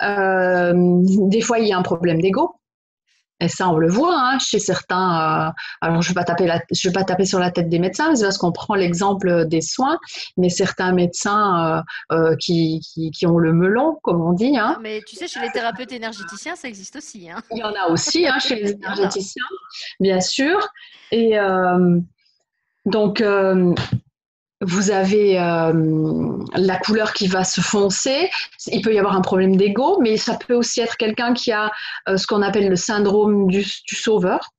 des fois il y a un problème d'ego. Et ça, on le voit hein, chez certains. Euh, alors, je ne vais, pas taper je vais pas taper sur la tête des médecins, c'est parce qu'on prend l'exemple des soins, mais certains médecins euh, euh, qui, qui, ont le melon, comme on dit. Hein. Mais tu sais, chez les thérapeutes énergéticiens, ça existe aussi. Hein. Il y en a aussi hein, chez les énergéticiens, bien sûr. Et donc, vous avez euh, la couleur qui va se foncer. Il peut y avoir un problème d'ego, mais ça peut aussi être quelqu'un qui a euh, ce qu'on appelle le syndrome du, sauveur.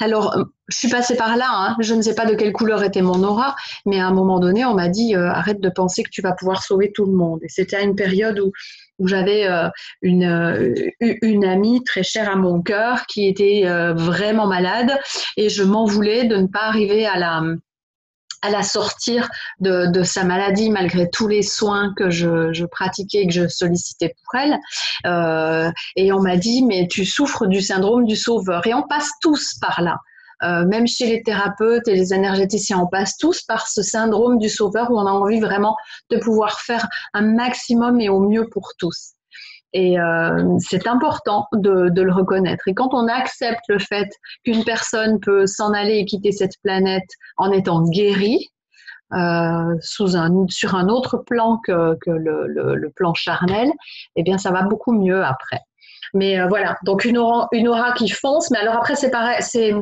Alors, euh, je suis passée par là, hein. je ne sais pas de quelle couleur était mon aura, mais à un moment donné, on m'a dit arrête de penser que tu vas pouvoir sauver tout le monde. Et c'était à une période où, j'avais une amie très chère à mon cœur qui était vraiment malade et je m'en voulais de ne pas arriver à la, à la sortir de, sa maladie malgré tous les soins que je, pratiquais et que je sollicitais pour elle. Euh, et on m'a dit, mais tu souffres du syndrome du sauveur. Et on passe tous par là. Euh, même chez les thérapeutes et les énergéticiens, on passe tous par ce syndrome du sauveur où on a envie vraiment de pouvoir faire un maximum et au mieux pour tous. Et euh, c'est important de, de, le reconnaître. Et quand on accepte le fait qu'une personne peut s'en aller et quitter cette planète en étant guérie, euh, sous un, sur un autre plan que, que le, le, le, plan charnel, eh bien, ça va beaucoup mieux après. Mais euh, voilà, donc une aura, une aura qui fonce. Mais alors après, c'est pareil, c'est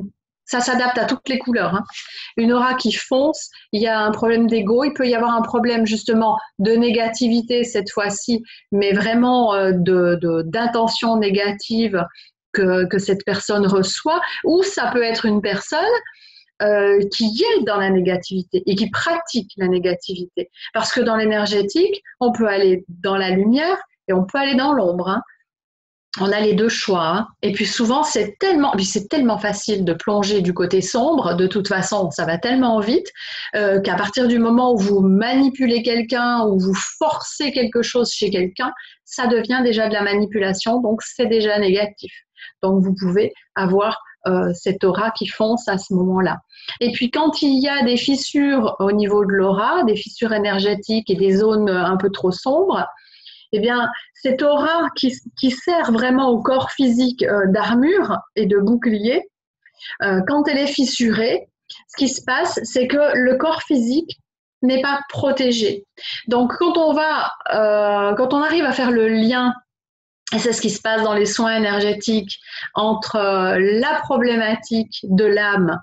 ça s'adapte à toutes les couleurs. Hein. Une aura qui fonce, il y a un problème d'ego, il peut y avoir un problème justement de négativité cette fois-ci, mais vraiment euh, d'intention négative que, cette personne reçoit, ou ça peut être une personne euh, qui est dans la négativité et qui pratique la négativité. Parce que dans l'énergétique, on peut aller dans la lumière et on peut aller dans l'ombre. Hein. On a les deux choix. Et puis souvent, c'est tellement, c'est tellement facile de plonger du côté sombre. De toute façon, ça va tellement vite euh, qu'à partir du moment où vous manipulez quelqu'un ou vous forcez quelque chose chez quelqu'un, ça devient déjà de la manipulation, donc c'est déjà négatif. Donc vous pouvez avoir euh, cette aura qui fonce à ce moment-là. Et puis quand il y a des fissures au niveau de l'aura, des fissures énergétiques et des zones un peu trop sombres, eh bien, cette aura qui, sert vraiment au corps physique euh, d'armure et de bouclier, euh, quand elle est fissurée, ce qui se passe, c'est que le corps physique n'est pas protégé. Donc, quand on va, euh, quand on arrive à faire le lien, et c'est ce qui se passe dans les soins énergétiques, entre la problématique de l'âme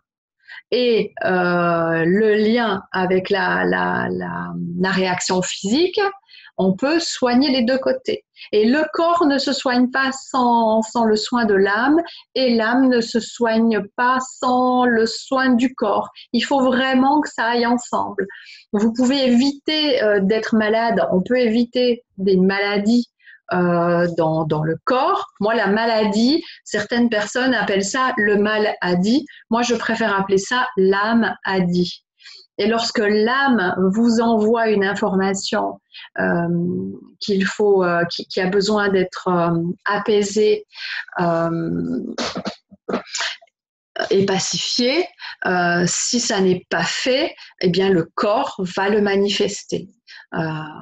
et le lien avec la, la réaction physique, on peut soigner les deux côtés. Et le corps ne se soigne pas sans, le soin de l'âme et l'âme ne se soigne pas sans le soin du corps. Il faut vraiment que ça aille ensemble. Vous pouvez éviter euh, d'être malade, on peut éviter des maladies euh, dans, le corps. Moi, la maladie, certaines personnes appellent ça le mal a dit. Moi, je préfère appeler ça l'âme a dit. Et lorsque l'âme vous envoie une information euh, euh, qui, a besoin d'être euh, apaisée et pacifiée, si ça n'est pas fait, eh bien le corps va le manifester. Euh,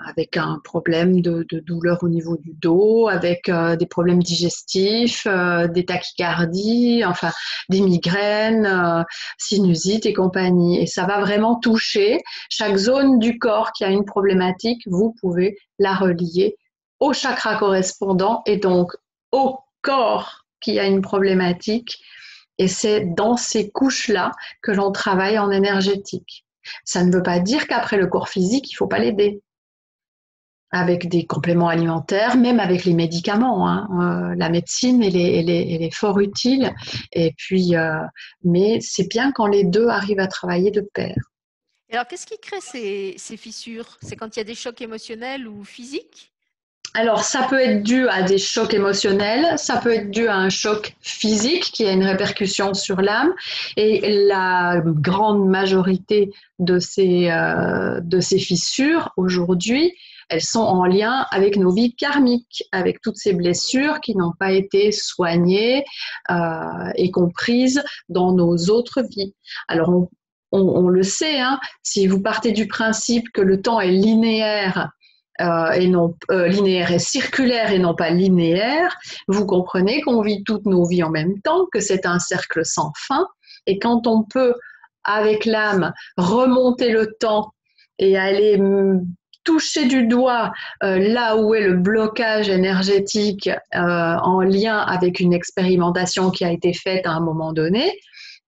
avec un problème de, douleur au niveau du dos, avec euh, des problèmes digestifs, euh, des tachycardies, enfin des migraines, sinusite et compagnie. Et ça va vraiment toucher chaque zone du corps qui a une problématique. Vous pouvez la relier au chakra correspondant et donc au corps qui a une problématique. Et c'est dans ces couches-là que l'on travaille en énergétique. Ça ne veut pas dire qu'après le corps physique, il ne faut pas l'aider. Avec des compléments alimentaires, même avec les médicaments. Hein. Euh, la médecine, elle est, fort utile. Et puis, euh, mais c'est bien quand les deux arrivent à travailler de pair. alors, qu'est-ce qui crée ces fissures? C'est quand il y a des chocs émotionnels ou physiques? Alors, ça peut être dû à des chocs émotionnels, ça peut être dû à un choc physique qui a une répercussion sur l'âme. Et la grande majorité de ces, euh, de ces fissures, aujourd'hui, elles sont en lien avec nos vies karmiques, avec toutes ces blessures qui n'ont pas été soignées euh, et comprises dans nos autres vies. Alors, on, on le sait, hein, si vous partez du principe que le temps est linéaire, euh, et non euh, linéaire et circulaire et non pas linéaire, vous comprenez qu'on vit toutes nos vies en même temps, que c'est un cercle sans fin. Et quand on peut, avec l'âme, remonter le temps et aller toucher du doigt euh, là où est le blocage énergétique en lien avec une expérimentation qui a été faite à un moment donné,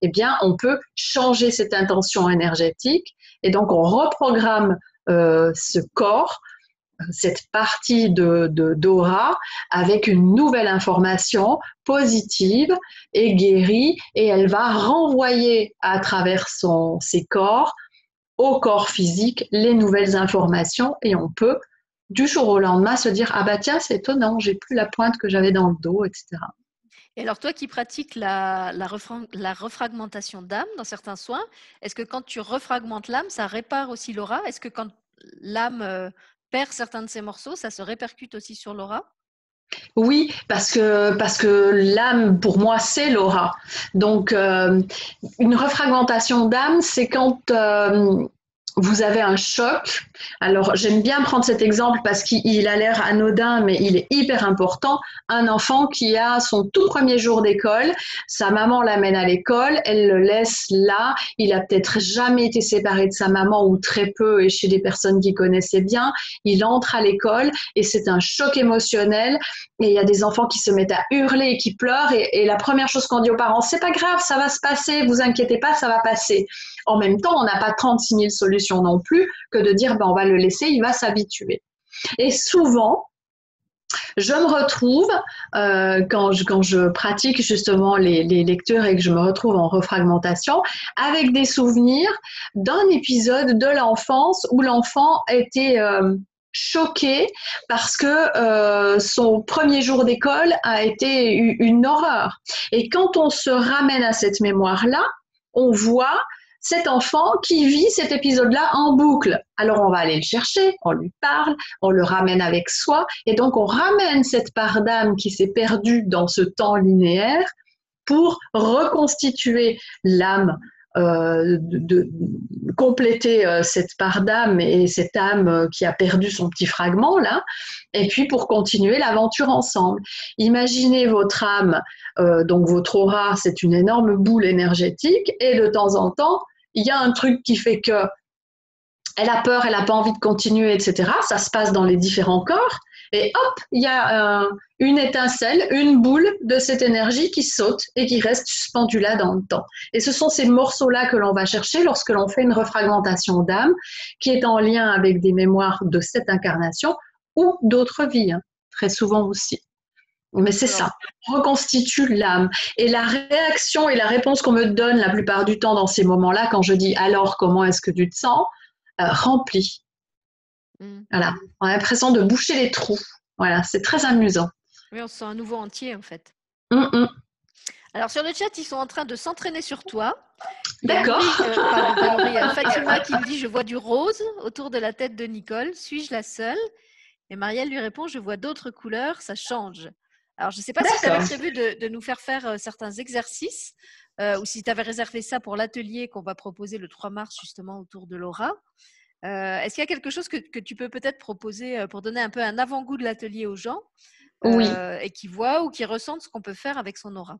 eh bien, on peut changer cette intention énergétique et donc on reprogramme ce corps cette partie de, d'aura avec une nouvelle information positive et guérie et elle va renvoyer à travers son, ses corps au corps physique les nouvelles informations et on peut du jour au lendemain se dire ah bah tiens c'est étonnant j'ai plus la pointe que j'avais dans le dos etc. Et alors toi qui pratiques la, la, la refragmentation d'âme dans certains soins, est-ce que quand tu refragmentes l'âme, ça répare aussi l'aura? Est-ce que quand l'âme euh, perd certains de ces morceaux, ça se répercute aussi sur l'aura? Oui, parce que, parce que l'âme, pour moi, c'est l'aura. Donc, euh, une refragmentation d'âme, c'est quand euh, vous avez un choc. Alors, j'aime bien prendre cet exemple parce qu'il a l'air anodin, mais il est hyper important. Un enfant qui a son tout premier jour d'école, sa maman l'amène à l'école, elle le laisse là. Il a peut-être jamais été séparé de sa maman ou très peu et chez des personnes qui connaissaient bien. Il entre à l'école et c'est un choc émotionnel. Et il y a des enfants qui se mettent à hurler et qui pleurent. Et, et la première chose qu'on dit aux parents, c'est pas grave, ça va se passer, vous inquiétez pas, ça va passer. En même temps, on n'a pas 36 000 solutions non plus que de dire ben, on va le laisser, il va s'habituer. Et souvent, je me retrouve, euh, quand, je, quand, je, pratique justement les, lectures et que je me retrouve en refragmentation, avec des souvenirs d'un épisode de l'enfance où l'enfant était euh, choqué parce que euh, son premier jour d'école a été une horreur. Et quand on se ramène à cette mémoire-là, on voit cet enfant qui vit cet épisode-là en boucle. Alors on va aller le chercher, on lui parle, on le ramène avec soi, et donc on ramène cette part d'âme qui s'est perdue dans ce temps linéaire pour reconstituer l'âme euh, de, compléter euh, cette part d'âme et cette âme euh, qui a perdu son petit fragment là, et puis pour continuer l'aventure ensemble. Imaginez votre âme, donc votre aura, c'est une énorme boule énergétique, et de temps en temps, il y a un truc qui fait que elle a peur, elle n'a pas envie de continuer, etc. Ça se passe dans les différents corps. Et hop, il y a euh, une étincelle, une boule de cette énergie qui saute et qui reste suspendue là dans le temps. Et ce sont ces morceaux-là que l'on va chercher lorsque l'on fait une refragmentation d'âme qui est en lien avec des mémoires de cette incarnation ou d'autres vies, hein, très souvent aussi. Mais c'est ça, reconstitue l'âme. Et la réaction et la réponse qu'on me donne la plupart du temps dans ces moments-là, quand je dis alors comment est-ce que tu te sens, euh, rempli. Mm. Voilà, on a l'impression de boucher les trous. Voilà, c'est très amusant. Oui, on se sent un nouveau entier en fait. Mm, mm. Alors sur le chat, ils sont en train de s'entraîner sur toi. D'accord. Il y a Fatima qui me dit Je vois du rose autour de la tête de Nicole. Suis-je la seule? Et Marielle lui répond Je vois d'autres couleurs, ça change. Alors, je ne sais pas si tu avais prévu de, nous faire faire euh, certains exercices euh, ou si tu avais réservé ça pour l'atelier qu'on va proposer le 3 mars justement autour de l'aura. Euh, est-ce qu'il y a quelque chose que, tu peux peut-être proposer pour donner un peu un avant-goût de l'atelier aux gens oui. et qui voient ou qui ressentent ce qu'on peut faire avec son aura?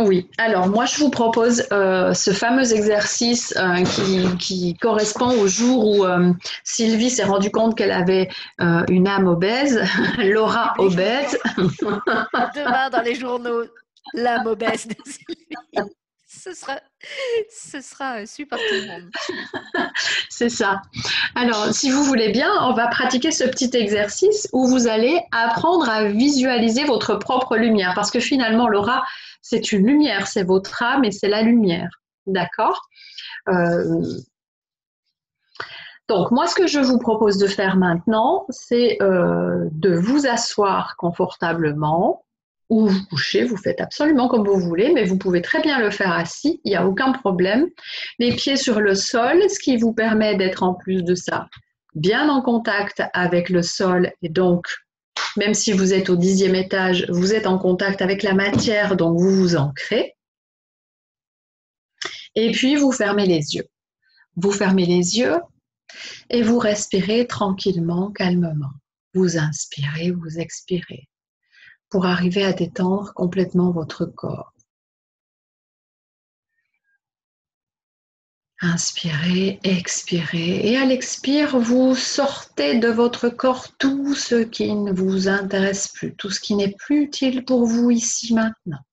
Oui, alors moi je vous propose euh, ce fameux exercice euh, qui, correspond au jour où euh, Sylvie s'est rendue compte qu'elle avait une âme obèse, Laura obèse. Demain dans les journaux, l'âme obèse de Sylvie. Ce sera, ce sera super tout le monde. C'est ça. Alors, si vous voulez bien, on va pratiquer ce petit exercice où vous allez apprendre à visualiser votre propre lumière. Parce que finalement, Laura, c'est une lumière, c'est votre âme et c'est la lumière. D'accord? Euh, Donc, moi, ce que je vous propose de faire maintenant, c'est euh, de vous asseoir confortablement ou vous coucher, vous faites absolument comme vous voulez, mais vous pouvez très bien le faire assis, il n'y a aucun problème. Les pieds sur le sol, ce qui vous permet d'être en plus de ça bien en contact avec le sol et donc même si vous êtes au dixième étage, vous êtes en contact avec la matière, donc vous vous ancrez. Et puis, vous fermez les yeux. Vous fermez les yeux et vous respirez tranquillement, calmement. Vous inspirez, vous expirez pour arriver à détendre complètement votre corps. Inspirez, expirez. Et à l'expire, vous sortez de votre corps tout ce qui ne vous intéresse plus, tout ce qui n'est plus utile pour vous ici maintenant.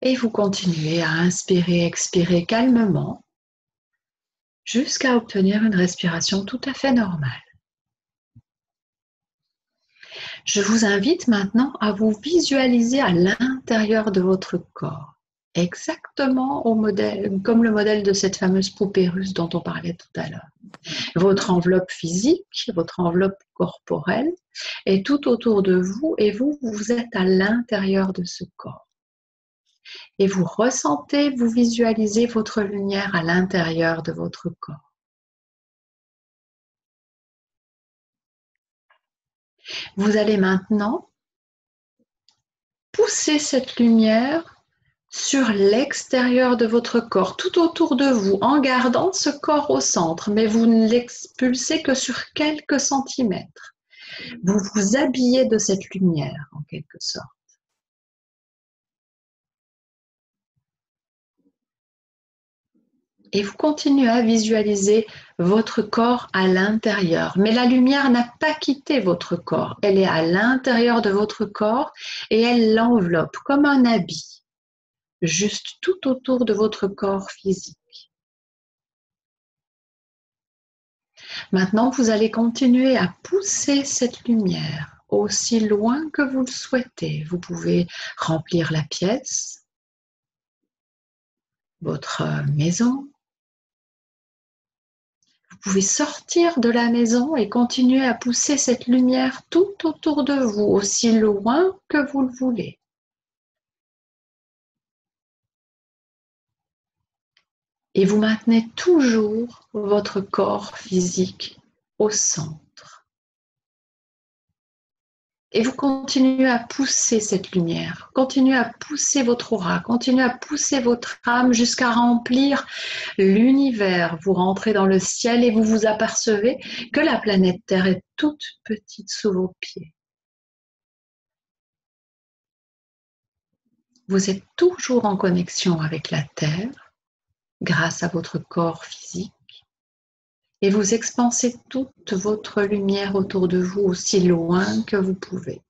Et vous continuez à inspirer, expirer calmement jusqu'à obtenir une respiration tout à fait normale. Je vous invite maintenant à vous visualiser à l'intérieur de votre corps exactement comme le modèle de cette fameuse poupée russe dont on parlait tout à l'heure. Votre enveloppe physique, votre enveloppe corporelle est tout autour de vous et vous, vous êtes à l'intérieur de ce corps. Et vous ressentez, vous visualisez votre lumière à l'intérieur de votre corps. Vous allez maintenant pousser cette lumière sur l'extérieur de votre corps, tout autour de vous, en gardant ce corps au centre, mais vous ne l'expulsez que sur quelques centimètres. Vous vous habillez de cette lumière, en quelque sorte. Et vous continuez à visualiser votre corps à l'intérieur. Mais la lumière n'a pas quitté votre corps. Elle est à l'intérieur de votre corps et elle l'enveloppe comme un habit juste tout autour de votre corps physique. Maintenant, vous allez continuer à pousser cette lumière aussi loin que vous le souhaitez. Vous pouvez remplir la pièce, votre maison. Vous pouvez sortir de la maison et continuer à pousser cette lumière tout autour de vous, aussi loin que vous le voulez. Et vous maintenez toujours votre corps physique au centre. Et vous continuez à pousser cette lumière, continuez à pousser votre aura, continuez à pousser votre âme jusqu'à remplir l'univers. Vous rentrez dans le ciel et vous vous apercevez que la planète Terre est toute petite sous vos pieds. Vous êtes toujours en connexion avec la Terre grâce à votre corps physique et vous expansez toute votre lumière autour de vous aussi loin que vous pouvez.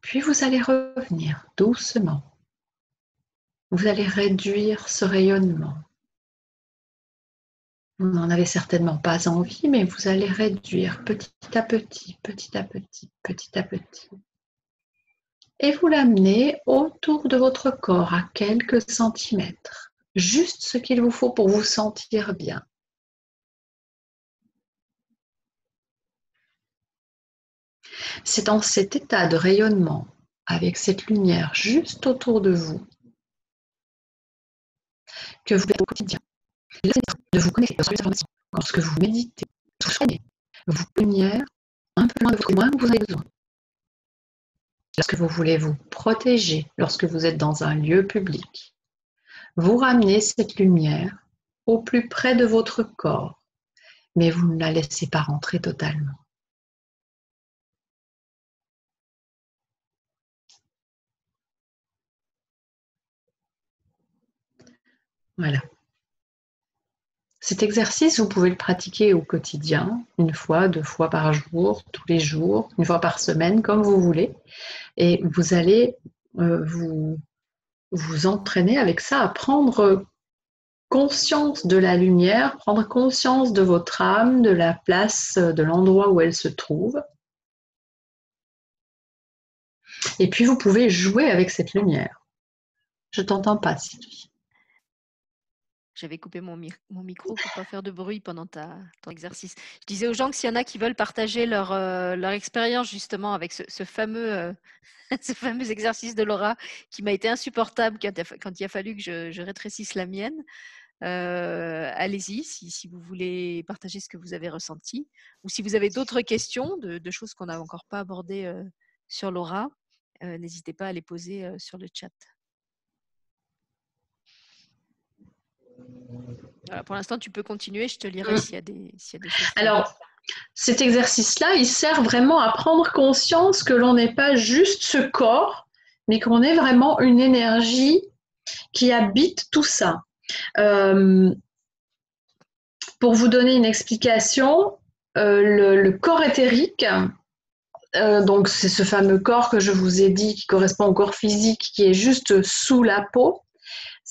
Puis vous allez revenir doucement. Vous allez réduire ce rayonnement. Vous n'en avez certainement pas envie, mais vous allez réduire petit à petit, petit à petit, petit à petit et vous l'amenez autour de votre corps à quelques centimètres, juste ce qu'il vous faut pour vous sentir bien. C'est dans cet état de rayonnement, avec cette lumière juste autour de vous, que vous êtes au quotidien. De vous connecter lorsque vous méditez, vous soignez, vous lumière un peu loin de votre moins que vous avez besoin lorsque vous voulez vous protéger, lorsque vous êtes dans un lieu public. Vous ramenez cette lumière au plus près de votre corps, mais vous ne la laissez pas rentrer totalement. Voilà. Cet exercice, vous pouvez le pratiquer au quotidien, une fois, deux fois par jour, tous les jours, une fois par semaine, comme vous voulez. Et vous allez euh, vous, entraîner avec ça à prendre conscience de la lumière, prendre conscience de votre âme, de la place, de l'endroit où elle se trouve. Et puis vous pouvez jouer avec cette lumière. Je t'entends pas, Sylvie. J'avais coupé mon, micro pour pas faire de bruit pendant ton exercice. Je disais aux gens que s'il y en a qui veulent partager leur, euh, leur expérience justement avec ce, fameux, euh, ce fameux exercice de Laura qui m'a été insupportable quand, il a fallu que je, rétrécisse la mienne, euh, allez-y si, si, vous voulez partager ce que vous avez ressenti ou si vous avez d'autres questions de choses qu'on n'a encore pas abordées sur Laura, n'hésitez pas à les poser sur le chat. Pour l'instant, tu peux continuer. Je te lirai mm. s'il y, a des choses. Alors, cet exercice-là, il sert vraiment à prendre conscience que l'on n'est pas juste ce corps, mais qu'on est vraiment une énergie qui habite tout ça. Euh, pour vous donner une explication, euh, le, corps éthérique, euh, donc c'est ce fameux corps que je vous ai dit qui correspond au corps physique qui est juste sous la peau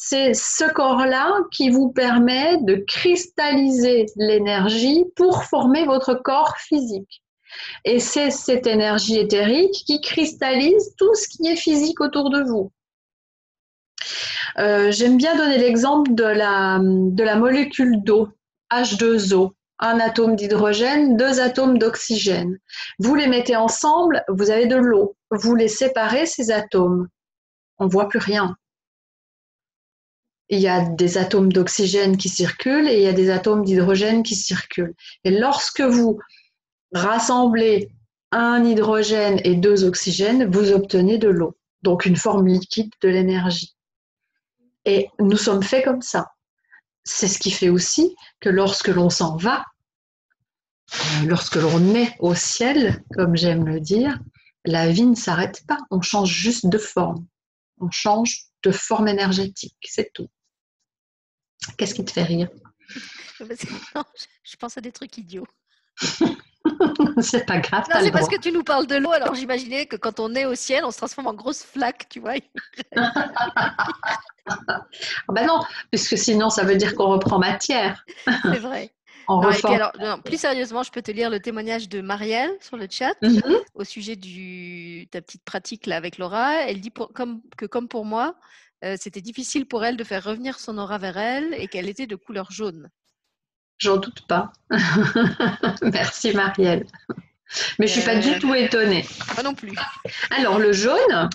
c'est ce corps-là qui vous permet de cristalliser l'énergie pour former votre corps physique. Et c'est cette énergie éthérique qui cristallise tout ce qui est physique autour de vous. Euh, j'aime bien donner l'exemple de la, de la molécule d'eau, H2O, un atome d'hydrogène, deux atomes d'oxygène. Vous les mettez ensemble, vous avez de l'eau. Vous les séparez, ces atomes. On ne voit plus rien il y a des atomes d'oxygène qui circulent et il y a des atomes d'hydrogène qui circulent. Et lorsque vous rassemblez un hydrogène et deux oxygènes, vous obtenez de l'eau, donc une forme liquide de l'énergie. Et nous sommes faits comme ça. C'est ce qui fait aussi que lorsque l'on s'en va, euh, lorsque l'on est au ciel, comme j'aime le dire, la vie ne s'arrête pas, on change juste de forme. On change de forme énergétique, c'est tout. Qu'est-ce qui te fait rire? Je pense à des trucs idiots. c'est pas grave. Non, c'est parce que tu nous parles de l'eau, alors j'imaginais que quand on est au ciel, on se transforme en grosse flaque, tu vois. Ben non, puisque sinon ça veut dire qu'on reprend matière. c'est vrai. plus sérieusement, je peux te lire le témoignage de Marielle sur le chat mm-hmm. au sujet de ta petite pratique là avec Laura. Elle dit comme, que comme pour moi, euh, c'était difficile pour elle de faire revenir son aura vers elle et qu'elle était de couleur jaune. J'en doute pas. Merci Marielle. Mais je suis pas du tout étonnée. Pas non plus. Alors le jaune.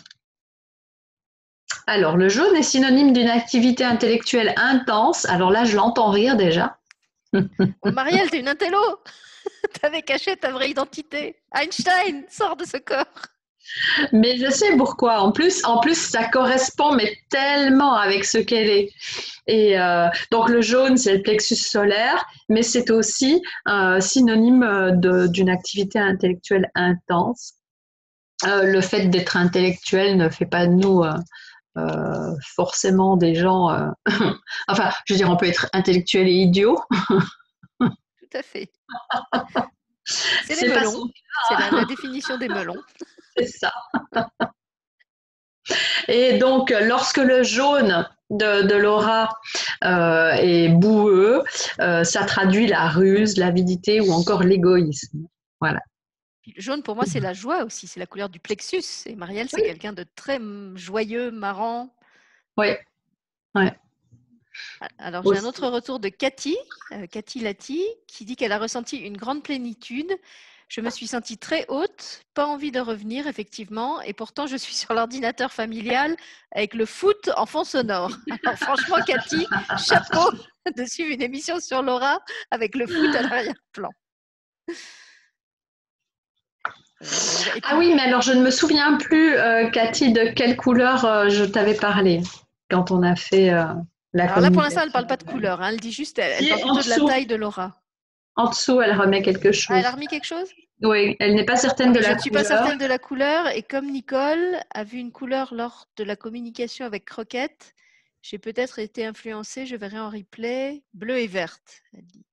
Alors le jaune est synonyme d'une activité intellectuelle intense. Alors là, je l'entends rire déjà. Oh, Marielle, t'es une intello. T'avais caché ta vraie identité. Einstein, sors de ce corps. Mais je sais pourquoi. En plus, en plus, ça correspond mais tellement avec ce qu'elle est. Et euh, donc le jaune, c'est le plexus solaire, mais c'est aussi un synonyme euh, d'une activité intellectuelle intense. Euh, le fait d'être intellectuel ne fait pas de nous forcément des gens. enfin, je veux dire, on peut être intellectuel et idiot. Tout à fait. C'est les melons. C'est la définition des melons. C'est ça. Et donc, lorsque le jaune de, l'aura euh, est boueux, euh, ça traduit la ruse, l'avidité ou encore l'égoïsme. Voilà. Le jaune, pour moi, c'est la joie aussi, c'est la couleur du plexus. Et Marielle, c'est quelqu'un de très joyeux, marrant. Oui. Ouais. Alors, j'ai un autre retour de Cathy, euh, Cathy Lati, qui dit qu'elle a ressenti une grande plénitude je me suis sentie très haute, pas envie de revenir, effectivement, et pourtant je suis sur l'ordinateur familial avec le foot en fond sonore. Alors franchement, Cathy, chapeau de suivre une émission sur Laura avec le foot à l'arrière-plan. Ah oui, mais alors je ne me souviens plus, euh, Cathy, de quelle couleur euh, je t'avais parlé quand on a fait euh, la Alors là, pour l'instant, elle ne parle pas de couleur. Hein. Elle dit juste, elle, parle plutôt de la taille de Laura. En dessous, elle remet quelque chose. Ah, elle a remis quelque chose? Oui, elle n'est pas certaine de la couleur. Je ne suis pas certaine de la couleur. Et comme Nicole a vu une couleur lors de la communication avec Croquette, j'ai peut-être été influencée, je verrai en replay, bleue et verte, elle dit.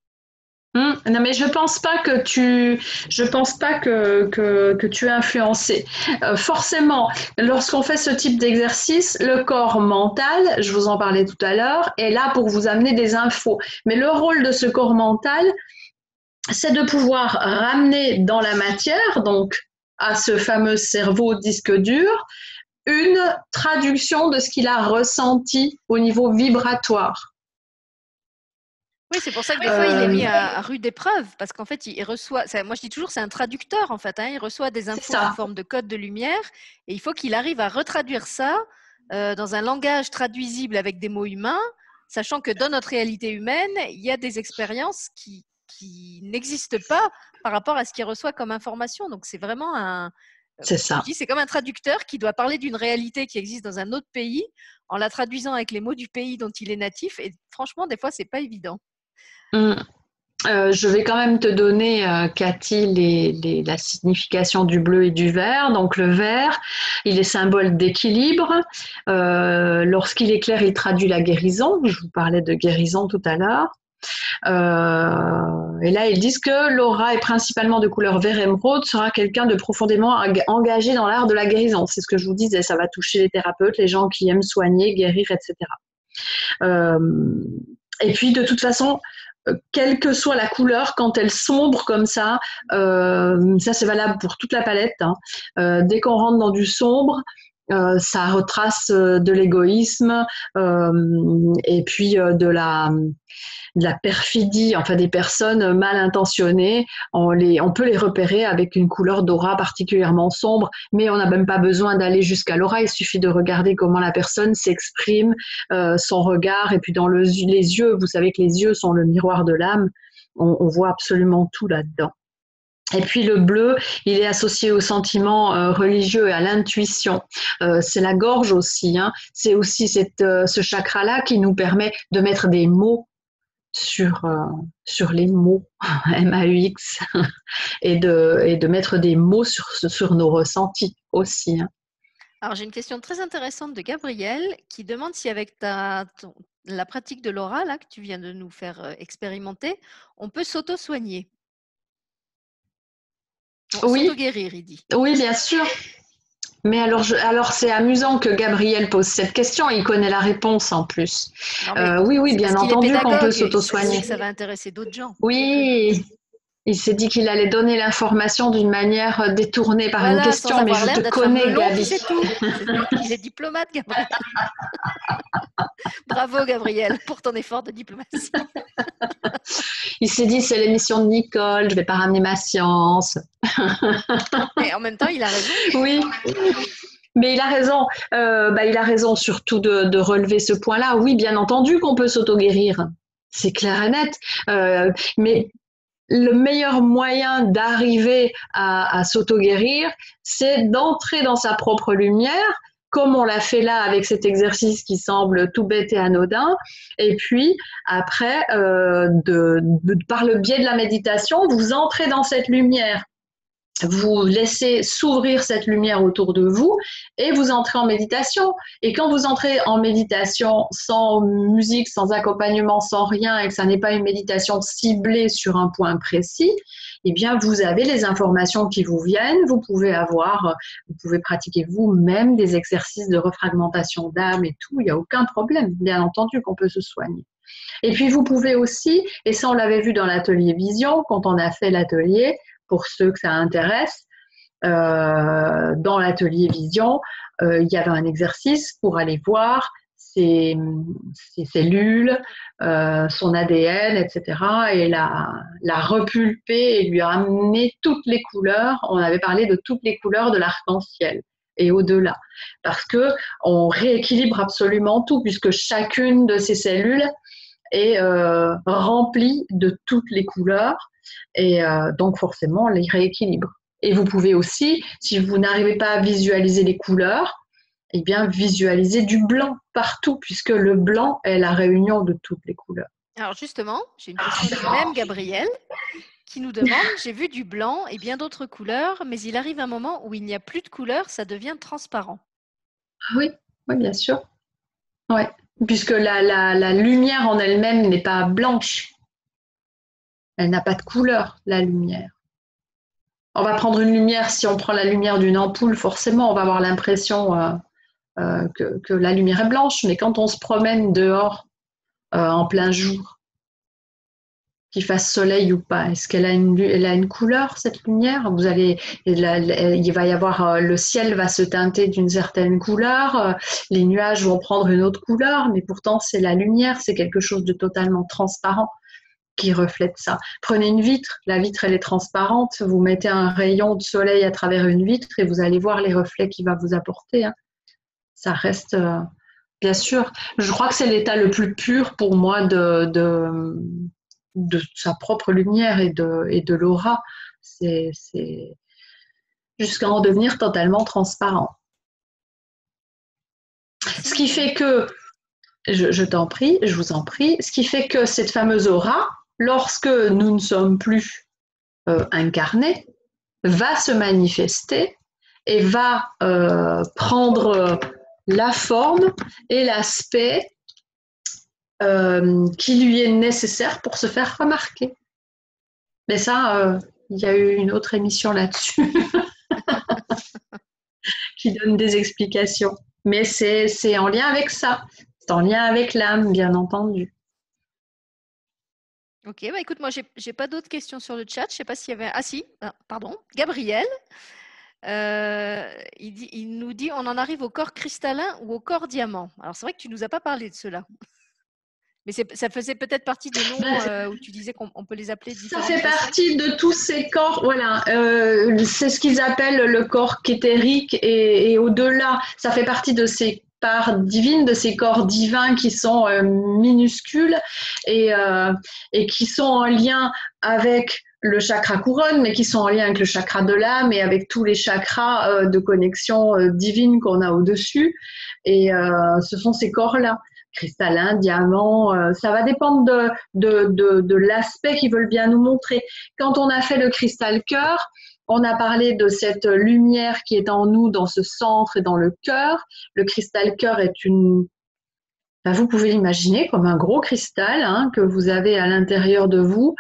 Hum, non, mais je pense pas que tu, je pense pas que, que, tu es influencé. Euh, forcément, lorsqu'on fait ce type d'exercice, le corps mental, je vous en parlais tout à l'heure, est là pour vous amener des infos. Mais le rôle de ce corps mental, c'est de pouvoir ramener dans la matière, donc à ce fameux cerveau disque dur, une traduction de ce qu'il a ressenti au niveau vibratoire. Oui, c'est pour ça que des fois, il est mis à, euh, rude épreuve, parce qu'en fait, il reçoit, moi je dis toujours, c'est un traducteur, en fait, hein. il reçoit des infos en forme de code de lumière, et il faut qu'il arrive à retraduire ça euh, dans un langage traduisible avec des mots humains, sachant que dans notre réalité humaine, il y a des expériences qui, qui n'existe pas par rapport à ce qu'il reçoit comme information. Donc c'est vraiment un. Euh, c'est ça. C'est comme un traducteur qui doit parler d'une réalité qui existe dans un autre pays en la traduisant avec les mots du pays dont il est natif. Et franchement, des fois, c'est pas évident. Mmh. Euh, je vais quand même te donner, euh, Cathy, la signification du bleu et du vert. Donc le vert, il est symbole d'équilibre. Lorsqu'il est clair, il traduit la guérison. Je vous parlais de guérison tout à l'heure. Euh, et là, ils disent que Laura est principalement de couleur vert émeraude, sera quelqu'un de profondément engagé dans l'art de la guérison. C'est ce que je vous disais, ça va toucher les thérapeutes, les gens qui aiment soigner, guérir, etc. Euh, et puis, de toute façon, euh, quelle que soit la couleur, quand elle sombre comme ça, ça c'est valable pour toute la palette. Hein. dès qu'on rentre dans du sombre, ça retrace de l'égoïsme et puis de la perfidie, enfin des personnes mal intentionnées, on, les, on peut les repérer avec une couleur d'aura particulièrement sombre, mais on n'a même pas besoin d'aller jusqu'à l'aura, il suffit de regarder comment la personne s'exprime, euh, son regard, et puis dans le, les yeux, vous savez que les yeux sont le miroir de l'âme, on, voit absolument tout là-dedans. Et puis le bleu, il est associé au sentiment euh, religieux et à l'intuition. Euh, c'est la gorge aussi. Hein. C'est aussi cette, ce chakra-là qui nous permet de mettre des mots sur, euh, sur les mots M-A-U-X et de, et de mettre des mots sur, sur nos ressentis aussi. Hein. Alors j'ai une question très intéressante de Gabriel qui demande si avec ta, la pratique de l'aura que tu viens de nous faire euh, expérimenter, on peut s'auto-soigner. Oui. guérir il dit. Oui, bien sûr. Mais alors, alors c'est amusant que Gabriel pose cette question. Il connaît la réponse en plus. Euh, oui, oui, bien entendu qu'on peut s'auto-soigner. Ça va intéresser d'autres gens. Oui, il s'est dit qu'il allait donner l'information d'une manière euh, détournée par une question, mais je te connais, Gabi. C'est tout. Il est diplomate, Gabriel. Bravo, Gabriel, pour ton effort de diplomatie. il s'est dit, c'est l'émission de Nicole, je ne vais pas ramener ma science. Et en même temps, il a raison. Oui. Mais il a raison. Euh, bah, il a raison surtout de, relever ce point-là. Oui, bien entendu qu'on peut s'auto-guérir. C'est clair et net. Euh, mais le meilleur moyen d'arriver à, s'auto-guérir, c'est d'entrer dans sa propre lumière, comme on l'a fait là avec cet exercice qui semble tout bête et anodin. Et puis, après, euh, par le biais de la méditation, vous entrez dans cette lumière vous laissez s'ouvrir cette lumière autour de vous et vous entrez en méditation. Et quand vous entrez en méditation sans musique, sans accompagnement, sans rien, et que ça n'est pas une méditation ciblée sur un point précis, eh bien, vous avez les informations qui vous viennent. Vous pouvez avoir, vous pouvez pratiquer vous-même des exercices de refragmentation d'âme et tout. Il n'y a aucun problème. Bien entendu qu'on peut se soigner. Et puis, vous pouvez aussi, et ça, on l'avait vu dans l'atelier Vision, quand on a fait l'atelier, pour ceux que ça intéresse. Euh, dans l'atelier Vision, euh, il y avait un exercice pour aller voir ses, cellules, euh, son ADN, etc. et la, la repulper et lui ramener toutes les couleurs. On avait parlé de toutes les couleurs de l'arc-en-ciel et au-delà. Parce que on rééquilibre absolument tout, puisque chacune de ces cellules est remplie de toutes les couleurs et euh, donc, forcément, les rééquilibre. Et vous pouvez aussi, si vous n'arrivez pas à visualiser les couleurs, eh bien, visualiser du blanc partout, puisque le blanc est la réunion de toutes les couleurs. Alors justement, j'ai une question du même Gabriel qui nous demande, j'ai vu du blanc et bien d'autres couleurs, mais il arrive un moment où il n'y a plus de couleurs, ça devient transparent. Oui, oui bien sûr. Ouais. Puisque la, la lumière en elle-même n'est pas blanche. Elle n'a pas de couleur, la lumière. On va prendre une lumière, si on prend la lumière d'une ampoule, forcément, on va avoir l'impression euh, euh, que, la lumière est blanche, mais quand on se promène dehors euh, en plein jour, qu'il fasse soleil ou pas, est-ce qu'elle a une, elle a une couleur, cette lumière? Vous allez, va y avoir, le ciel va se teinter d'une certaine couleur, les nuages vont prendre une autre couleur, mais pourtant c'est la lumière, c'est quelque chose de totalement transparent qui reflète ça. Prenez une vitre, la vitre elle est transparente, vous mettez un rayon de soleil à travers une vitre et vous allez voir les reflets qu'il va vous apporter. Hein. Ça reste, euh, bien sûr, je crois que c'est l'état le plus pur pour moi de, de, sa propre lumière et de, et de l'aura. C'est jusqu'à en devenir totalement transparent. Ce qui fait que, je, je t'en prie, je vous en prie, ce qui fait que cette fameuse aura, lorsque nous ne sommes plus euh, incarnés, va se manifester et va euh, prendre la forme et l'aspect euh, qui lui est nécessaire pour se faire remarquer. Mais ça, il y a eu une autre émission là-dessus qui donne des explications. Mais c'est en lien avec ça. C'est en lien avec l'âme, bien entendu. Ok, bah écoute, moi, j'ai pas d'autres questions sur le chat. Je sais pas s'il y avait. Ah, si, ah, pardon. Gabriel, euh, il, dit, il, nous dit on en arrive au corps cristallin ou au corps diamant? Alors, c'est vrai que tu nous as pas parlé de cela. Mais ça faisait peut-être partie des noms euh, où tu disais qu'on peut les appeler Ça fait partie de tous ces corps, voilà. Euh, c'est ce qu'ils appellent le corps kétérique et, et au-delà, ça fait partie de ces divine de ces corps divins qui sont euh, minuscules et, euh, et qui sont en lien avec le chakra couronne, mais qui sont en lien avec le chakra de l'âme et avec tous les chakras euh, de connexion divine qu'on a au-dessus. Et ce sont ces corps-là, cristallin, diamant, ça va dépendre de, de, de, de l'aspect qu'ils veulent bien nous montrer. Quand on a fait le cristal cœur, on a parlé de cette lumière qui est en nous, dans ce centre et dans le cœur. Le cristal cœur est une... Ben, vous pouvez l'imaginer comme un gros cristal hein, que vous avez à l'intérieur de vous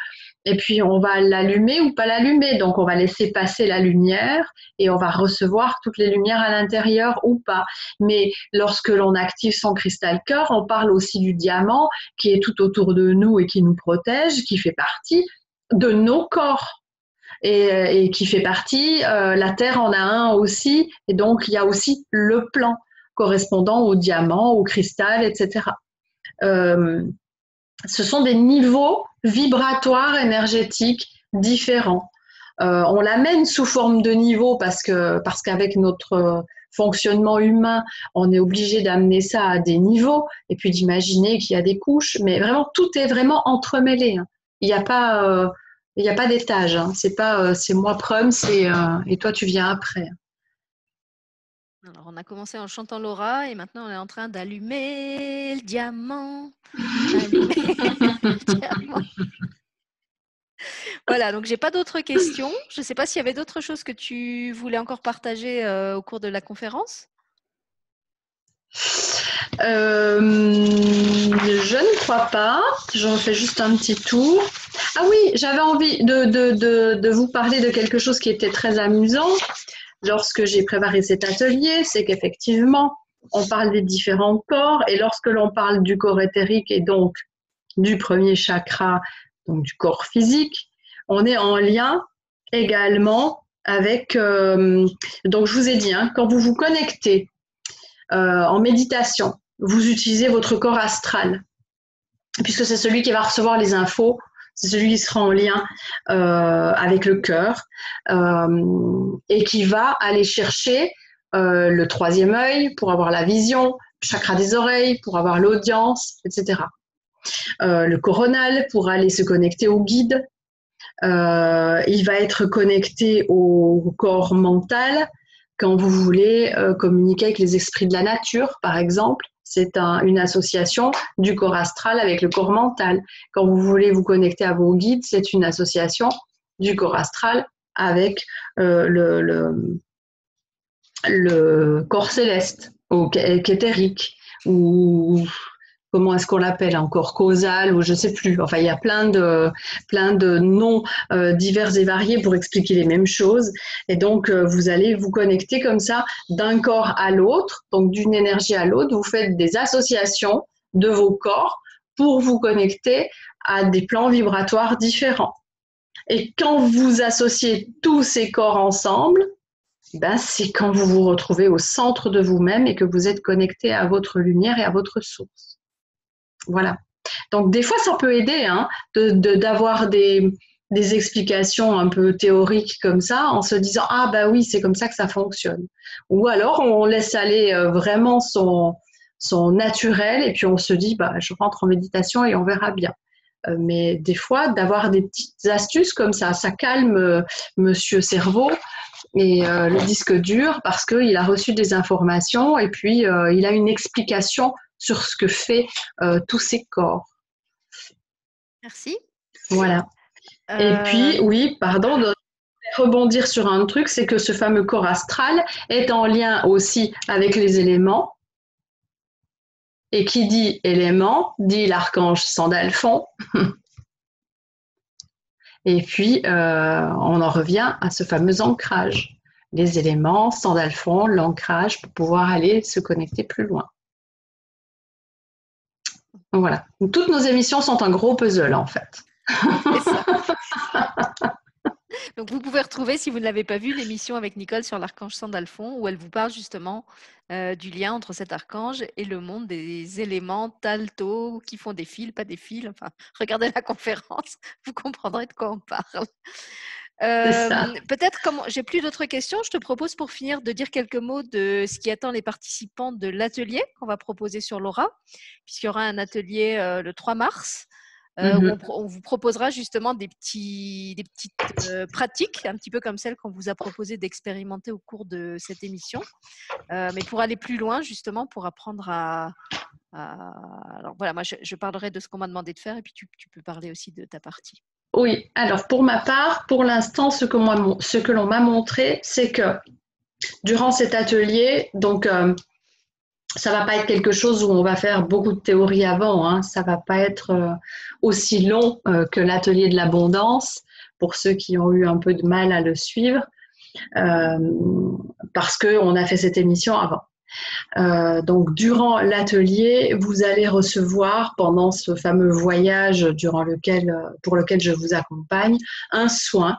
et puis on va l'allumer ou pas l'allumer. Donc on va laisser passer la lumière et on va recevoir toutes les lumières à l'intérieur ou pas. Mais lorsque l'on active son cristal cœur, on parle aussi du diamant qui est tout autour de nous et qui nous protège, qui fait partie de nos corps. Et, qui fait partie, euh, la Terre en a un aussi, et donc il y a aussi le plan correspondant au diamant, au cristal, etc. Euh, ce sont des niveaux vibratoires énergétiques différents. Euh, on l'amène sous forme de niveau parce que parce qu'avec notre fonctionnement humain, on est obligé d'amener ça à des niveaux et puis d'imaginer qu'il y a des couches, mais vraiment tout est vraiment entremêlé. Hein. Il n'y a pas il n'y a pas d'étage. Hein. C'est pas euh, moi prom, c'est et toi tu viens après. Alors, on a commencé en chantant Laura et maintenant on est en train d'allumer le diamant. Voilà, donc j'ai pas d'autres questions. Je ne sais pas s'il y avait d'autres choses que tu voulais encore partager euh, au cours de la conférence. Euh, je ne crois pas. J'en fais juste un petit tour. Ah oui, j'avais envie de, de, vous parler de quelque chose qui était très amusant lorsque j'ai préparé cet atelier, c'est qu'effectivement, on parle des différents corps et lorsque l'on parle du corps éthérique et donc du premier chakra, donc du corps physique, on est en lien également avec, euh, donc je vous ai dit, hein, quand vous vous connectez euh, en méditation, vous utilisez votre corps astral, puisque c'est celui qui va recevoir les infos c'est celui qui sera en lien euh, avec le cœur euh, et qui va aller chercher euh, le troisième œil pour avoir la vision, le chakra des oreilles pour avoir l'audience, etc. le coronal pour aller se connecter au guide. il va être connecté au corps mental quand vous voulez communiquer avec les esprits de la nature, par exemple c'est une association du corps astral avec le corps mental. Quand vous voulez vous connecter à vos guides, c'est une association du corps astral avec euh, le, corps céleste ou éthérique ou comment est-ce qu'on l'appelle encore causal ou je sais plus. Enfin, il y a plein de plein de noms euh, divers et variés pour expliquer les mêmes choses. Et donc, euh, vous allez vous connecter comme ça d'un corps à l'autre, donc d'une énergie à l'autre. Vous faites des associations de vos corps pour vous connecter à des plans vibratoires différents. Et quand vous associez tous ces corps ensemble, ben, c'est quand vous vous retrouvez au centre de vous-même et que vous êtes connecté à votre lumière et à votre source. Voilà. Donc des fois, ça peut aider hein, d'avoir des, explications un peu théoriques comme ça, en se disant ah bah oui, c'est comme ça que ça fonctionne. Ou alors on laisse aller euh, vraiment son, son naturel et puis on se dit bah je rentre en méditation et on verra bien. Euh, mais des fois, d'avoir des petites astuces comme ça, ça calme euh, Monsieur Cerveau et le disque dur parce qu'il a reçu des informations et puis il a une explication sur ce que fait euh, tous ces corps. Merci. Voilà. Et euh, puis, oui, pardon, de rebondir sur un truc, c'est que ce fameux corps astral est en lien aussi avec les éléments. Et qui dit élément, dit l'archange Sandalphon. Et puis, euh, on en revient à ce fameux ancrage. Les éléments, Sandalphon, l'ancrage pour pouvoir aller se connecter plus loin. Voilà. Toutes nos émissions sont un gros puzzle en fait. Donc vous pouvez retrouver, si vous ne l'avez pas vu, l'émission avec Nicole sur l'archange Sandalphon, où elle vous parle justement euh, du lien entre cet archange et le monde des éléments talto qui font des fils, pas des fils. Enfin, regardez la conférence, vous comprendrez de quoi on parle. Euh, peut-être, comme j'ai plus d'autres questions, je te propose pour finir de dire quelques mots de ce qui attend les participants de l'atelier qu'on va proposer sur Laura, puisqu'il y aura un atelier euh, le 3 mars. Euh, où mm-hmm. on, vous proposera justement des, petits, des petites pratiques, un petit peu comme celles qu'on vous a proposé d'expérimenter au cours de cette émission, mais pour aller plus loin justement, pour apprendre à... Alors voilà, moi je, je, parlerai de ce qu'on m'a demandé de faire et puis tu, tu peux parler aussi de ta partie. Oui, alors pour ma part, pour l'instant, ce que, l'on m'a montré, c'est que durant cet atelier, donc euh, ça va pas être quelque chose où on va faire beaucoup de théorie avant. Hein. Ça va pas être euh, aussi long euh, que l'atelier de l'abondance pour ceux qui ont eu un peu de mal à le suivre, euh, parce qu'on a fait cette émission avant. Donc, durant l'atelier, vous allez recevoir pendant ce fameux voyage durant lequel, pour lequel je vous accompagne, un soin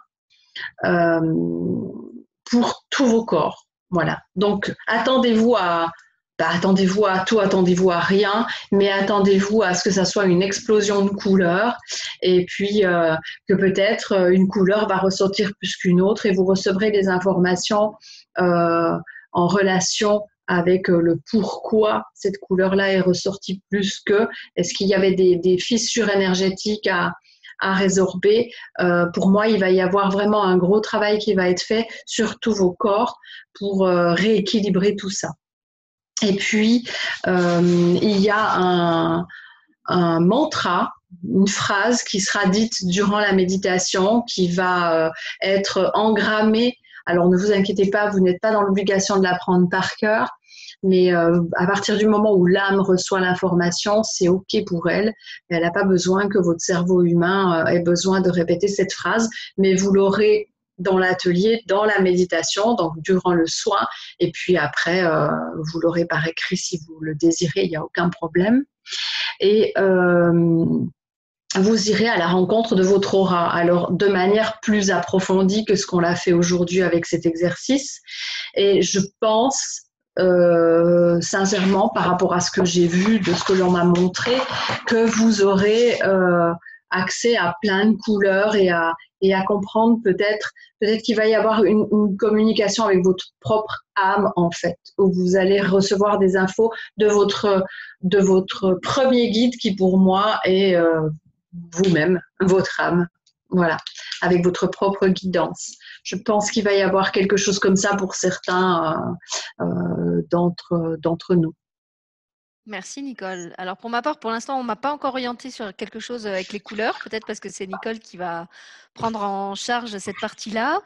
pour tous vos corps. Voilà. Donc, attendez-vous à, bah, attendez-vous à tout, attendez-vous à rien, mais attendez-vous à ce que ça soit une explosion de couleurs et puis euh, que peut-être euh, une couleur va ressortir plus qu'une autre et vous recevrez des informations euh, en relation avec le pourquoi cette couleur-là est ressortie plus que, est-ce qu'il y avait des, fissures énergétiques à, à résorber. pour moi, il va y avoir vraiment un gros travail qui va être fait sur tous vos corps pour rééquilibrer tout ça. Et puis, euh, il y a un, mantra, une phrase qui sera dite durant la méditation, qui va euh, être engrammée. Alors ne vous inquiétez pas, vous n'êtes pas dans l'obligation de l'apprendre par cœur, mais euh, à partir du moment où l'âme reçoit l'information, c'est OK pour elle. Elle n'a pas besoin que votre cerveau humain ait besoin de répéter cette phrase, mais vous l'aurez dans l'atelier, dans la méditation, donc durant le soin, et puis après, euh, vous l'aurez par écrit si vous le désirez, il n'y a aucun problème. Et euh, vous irez à la rencontre de votre aura, alors de manière plus approfondie que ce qu'on l'a fait aujourd'hui avec cet exercice. Et je pense euh, sincèrement, par rapport à ce que j'ai vu, de ce que l'on m'a montré, que vous aurez accès à plein de couleurs et à, et à comprendre peut-être peut-être qu'il va y avoir une, communication avec votre propre âme en fait où vous allez recevoir des infos de votre de votre premier guide qui pour moi est euh, vous-même votre âme voilà avec votre propre guidance. Je pense qu'il va y avoir quelque chose comme ça pour certains euh, euh, d'entre d'entre nous Merci Nicole. Alors pour ma part, pour l'instant, on m'a pas encore orienté sur quelque chose avec les couleurs, peut-être parce que c'est Nicole qui va prendre en charge cette partie-là.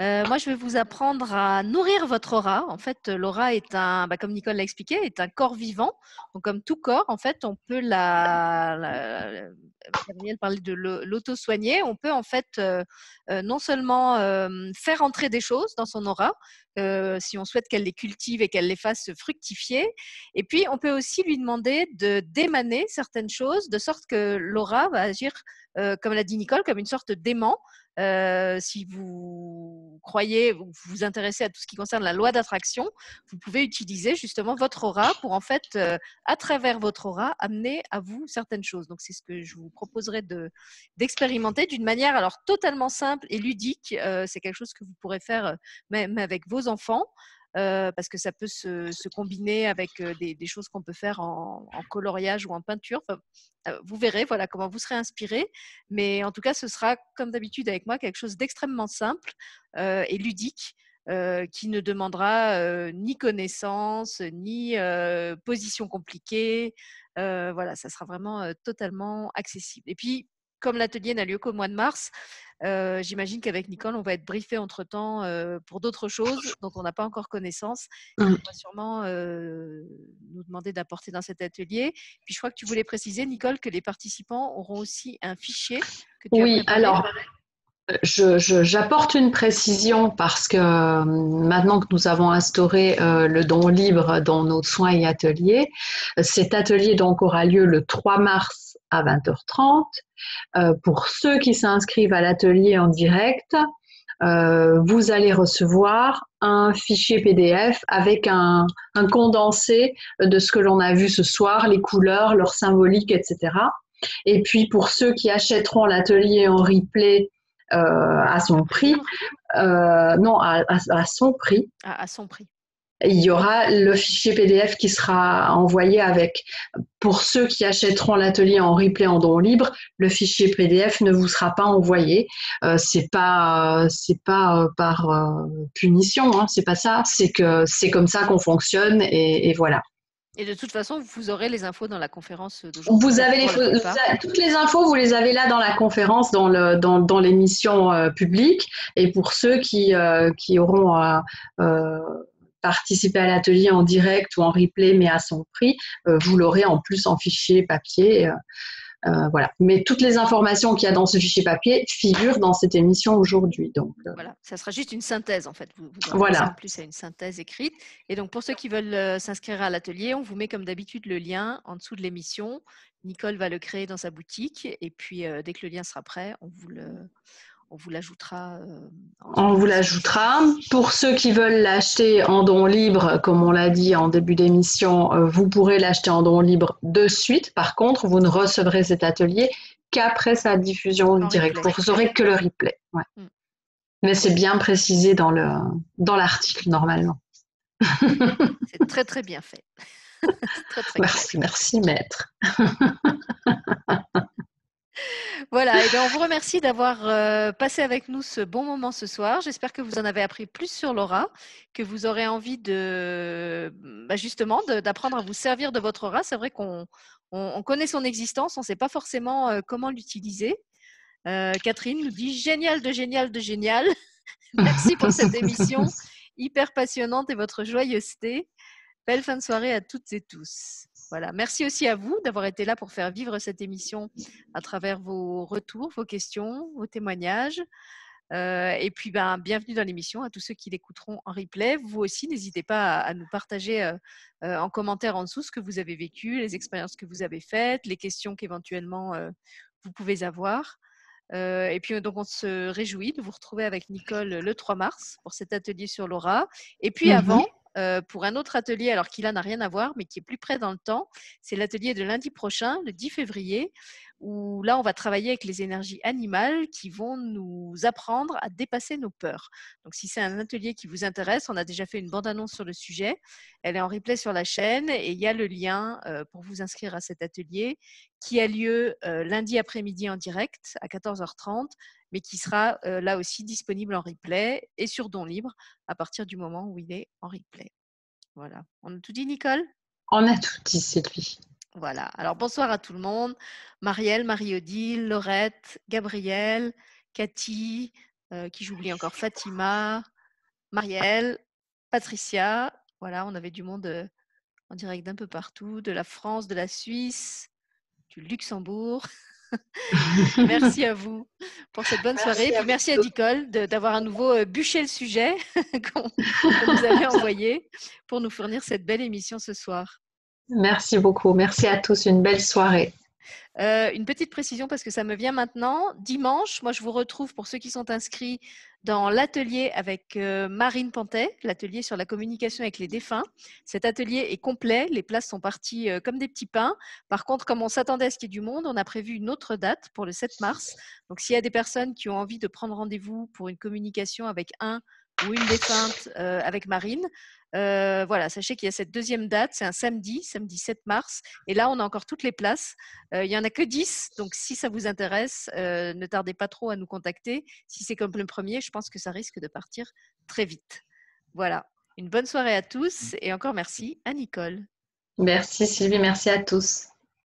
Euh, moi, je vais vous apprendre à nourrir votre aura. En fait, l'aura est un, bah, comme Nicole l'a expliqué, est un corps vivant. Donc, comme tout corps, en fait, on peut la, la parlait de l'auto-soigner. On peut en fait euh, euh, non seulement faire entrer des choses dans son aura, si on souhaite qu'elle les cultive et qu'elle les fasse fructifier. Et puis, on peut aussi lui demander de démaner certaines choses de sorte que l'aura va agir euh, comme l'a dit Nicole, comme une sorte d'aimant. Euh, si vous croyez, vous vous intéressez à tout ce qui concerne la loi d'attraction, vous pouvez utiliser justement votre aura pour en fait, euh, à travers votre aura, amener à vous certaines choses. Donc c'est ce que je vous proposerai d'expérimenter d'une manière alors totalement simple et ludique. c'est quelque chose que vous pourrez faire même avec vos enfants. Euh, parce que ça peut se, combiner avec euh, des, choses qu'on peut faire en, coloriage ou en peinture. Euh, vous verrez voilà, comment vous serez inspiré. Mais en tout cas, ce sera, comme d'habitude avec moi, quelque chose d'extrêmement simple et ludique. qui ne demandera ni connaissance, ni position compliquée. voilà, ça sera vraiment totalement accessible. Et puis, comme l'atelier n'a lieu qu'au mois de mars, euh, j'imagine qu'avec Nicole, on va être briefé entre-temps euh, pour d'autres choses dont on n'a pas encore connaissance. Mmh. On va sûrement euh, nous demander d'apporter dans cet atelier. Puis je crois que tu voulais préciser, Nicole, que les participants auront aussi un fichier que tu oui, alors J'apporte une précision parce que maintenant que nous avons instauré le don libre dans nos soins et ateliers, cet atelier donc aura lieu le 3 mars à 20h30. Euh, pour ceux qui s'inscrivent à l'atelier en direct, euh, vous allez recevoir un fichier PDF avec un, condensé de ce que l'on a vu ce soir, les couleurs, leur symbolique, etc. Et puis pour ceux qui achèteront l'atelier en replay euh, à son prix, non, à, son prix. à son prix il y aura le fichier PDF qui sera envoyé avec. Pour ceux qui achèteront l'atelier en replay en don libre, le fichier PDF ne vous sera pas envoyé. Euh, c'est pas c'est pas euh, par euh, punition, hein, c'est pas ça. C'est que c'est comme ça qu'on fonctionne et, voilà. Et de toute façon, vous aurez les infos dans la conférence d'aujourd'hui. Vous avez les toutes les infos, vous les avez là dans la conférence, dans le dans, dans l'émission publique. Et pour ceux qui qui auront participer à l'atelier en direct ou en replay, mais à son prix, vous l'aurez en plus en fichier papier. Euh, voilà. Mais toutes les informations qu'il y a dans ce fichier papier figurent dans cette émission aujourd'hui. Donc, euh. voilà, ça sera juste une synthèse en fait. Vous, voilà. En plus, c'est une synthèse écrite. Et donc, pour ceux qui veulent euh, s'inscrire à l'atelier, on vous met comme d'habitude le lien en dessous de l'émission. Nicole va le créer dans sa boutique. Et puis, dès que le lien sera prêt, on vous le, on vous l'ajoutera. Euh, on vous l'ajoutera. Pour ceux qui veulent l'acheter en don libre, comme on l'a dit en début d'émission, euh, vous pourrez l'acheter en don libre de suite. Par contre, vous ne recevrez cet atelier qu'après sa diffusion directe. Vous n'aurez que le replay. Mm. Mais c'est bien précisé dans le dans l'article normalement. c'est très très bien fait. merci, merci maître. Voilà, et bien on vous remercie d'avoir euh, passé avec nous ce bon moment ce soir. J'espère que vous en avez appris plus sur Laura, que vous aurez envie de bah, justement d'apprendre à vous servir de votre aura. C'est vrai qu'on on, connaît son existence, on ne sait pas forcément euh, comment l'utiliser. Euh, Catherine nous dit génial de génial de génial. Merci pour cette émission hyper passionnante et votre joyeuseté. Belle fin de soirée à toutes et tous. Voilà. Merci aussi à vous d'avoir été là pour faire vivre cette émission à travers vos retours, vos questions, vos témoignages. Euh, et puis, ben, bienvenue dans l'émission à tous ceux qui l'écouteront en replay. Vous aussi, n'hésitez pas à, nous partager euh, euh, en commentaire en dessous ce que vous avez vécu, les expériences que vous avez faites, les questions qu'éventuellement vous pouvez avoir. et puis, donc, on se réjouit de vous retrouver avec Nicole le 3 mars pour cet atelier sur l'aura. Et puis, mmh avant, euh, pour un autre atelier, alors qui là n'a rien à voir, mais qui est plus près dans le temps. C'est l'atelier de lundi prochain, le 10 février, où là, on va travailler avec les énergies animales qui vont nous apprendre à dépasser nos peurs. Donc, si c'est un atelier qui vous intéresse, on a déjà fait une bande-annonce sur le sujet. Elle est en replay sur la chaîne et il y a le lien euh, pour vous inscrire à cet atelier qui a lieu euh, lundi après-midi en direct à 14h30 mais qui sera euh, là aussi disponible en replay et sur Don Libre à partir du moment où il est en replay. Voilà. On a tout dit, Nicole? On a tout dit, Sylvie. Voilà. Alors bonsoir à tout le monde. Marielle, Marie-Odile, Laurette, Gabrielle, Cathy, euh, qui j'oublie encore, Fatima, Marielle, Patricia. Voilà, on avait du monde euh, en direct d'un peu partout, de la France, de la Suisse, du Luxembourg. merci à vous pour cette bonne soirée. Merci, merci à Nicole d'avoir à nouveau euh, bûché le sujet qu'on nous avait envoyé pour nous fournir cette belle émission ce soir. Merci beaucoup. Merci à tous. Une belle soirée. Euh, une petite précision parce que ça me vient maintenant. Dimanche, moi je vous retrouve pour ceux qui sont inscrits dans l'atelier avec euh, Marine Pantet, l'atelier sur la communication avec les défunts. Cet atelier est complet, les places sont parties euh, comme des petits pains. Par contre, comme on s'attendait à ce qu'il y ait du monde, on a prévu une autre date pour le 7 mars. Donc s'il y a des personnes qui ont envie de prendre rendez-vous pour une communication avec un ou une défunte avec Marine, euh, voilà, sachez qu'il y a cette deuxième date, c'est un samedi, samedi 7 mars. Et là, on a encore toutes les places. Euh, il n'y en a que 10, donc si ça vous intéresse, euh, ne tardez pas trop à nous contacter. Si c'est comme le premier, je pense que ça risque de partir très vite. Voilà, une bonne soirée à tous et encore merci à Nicole. Merci Sylvie, merci à tous.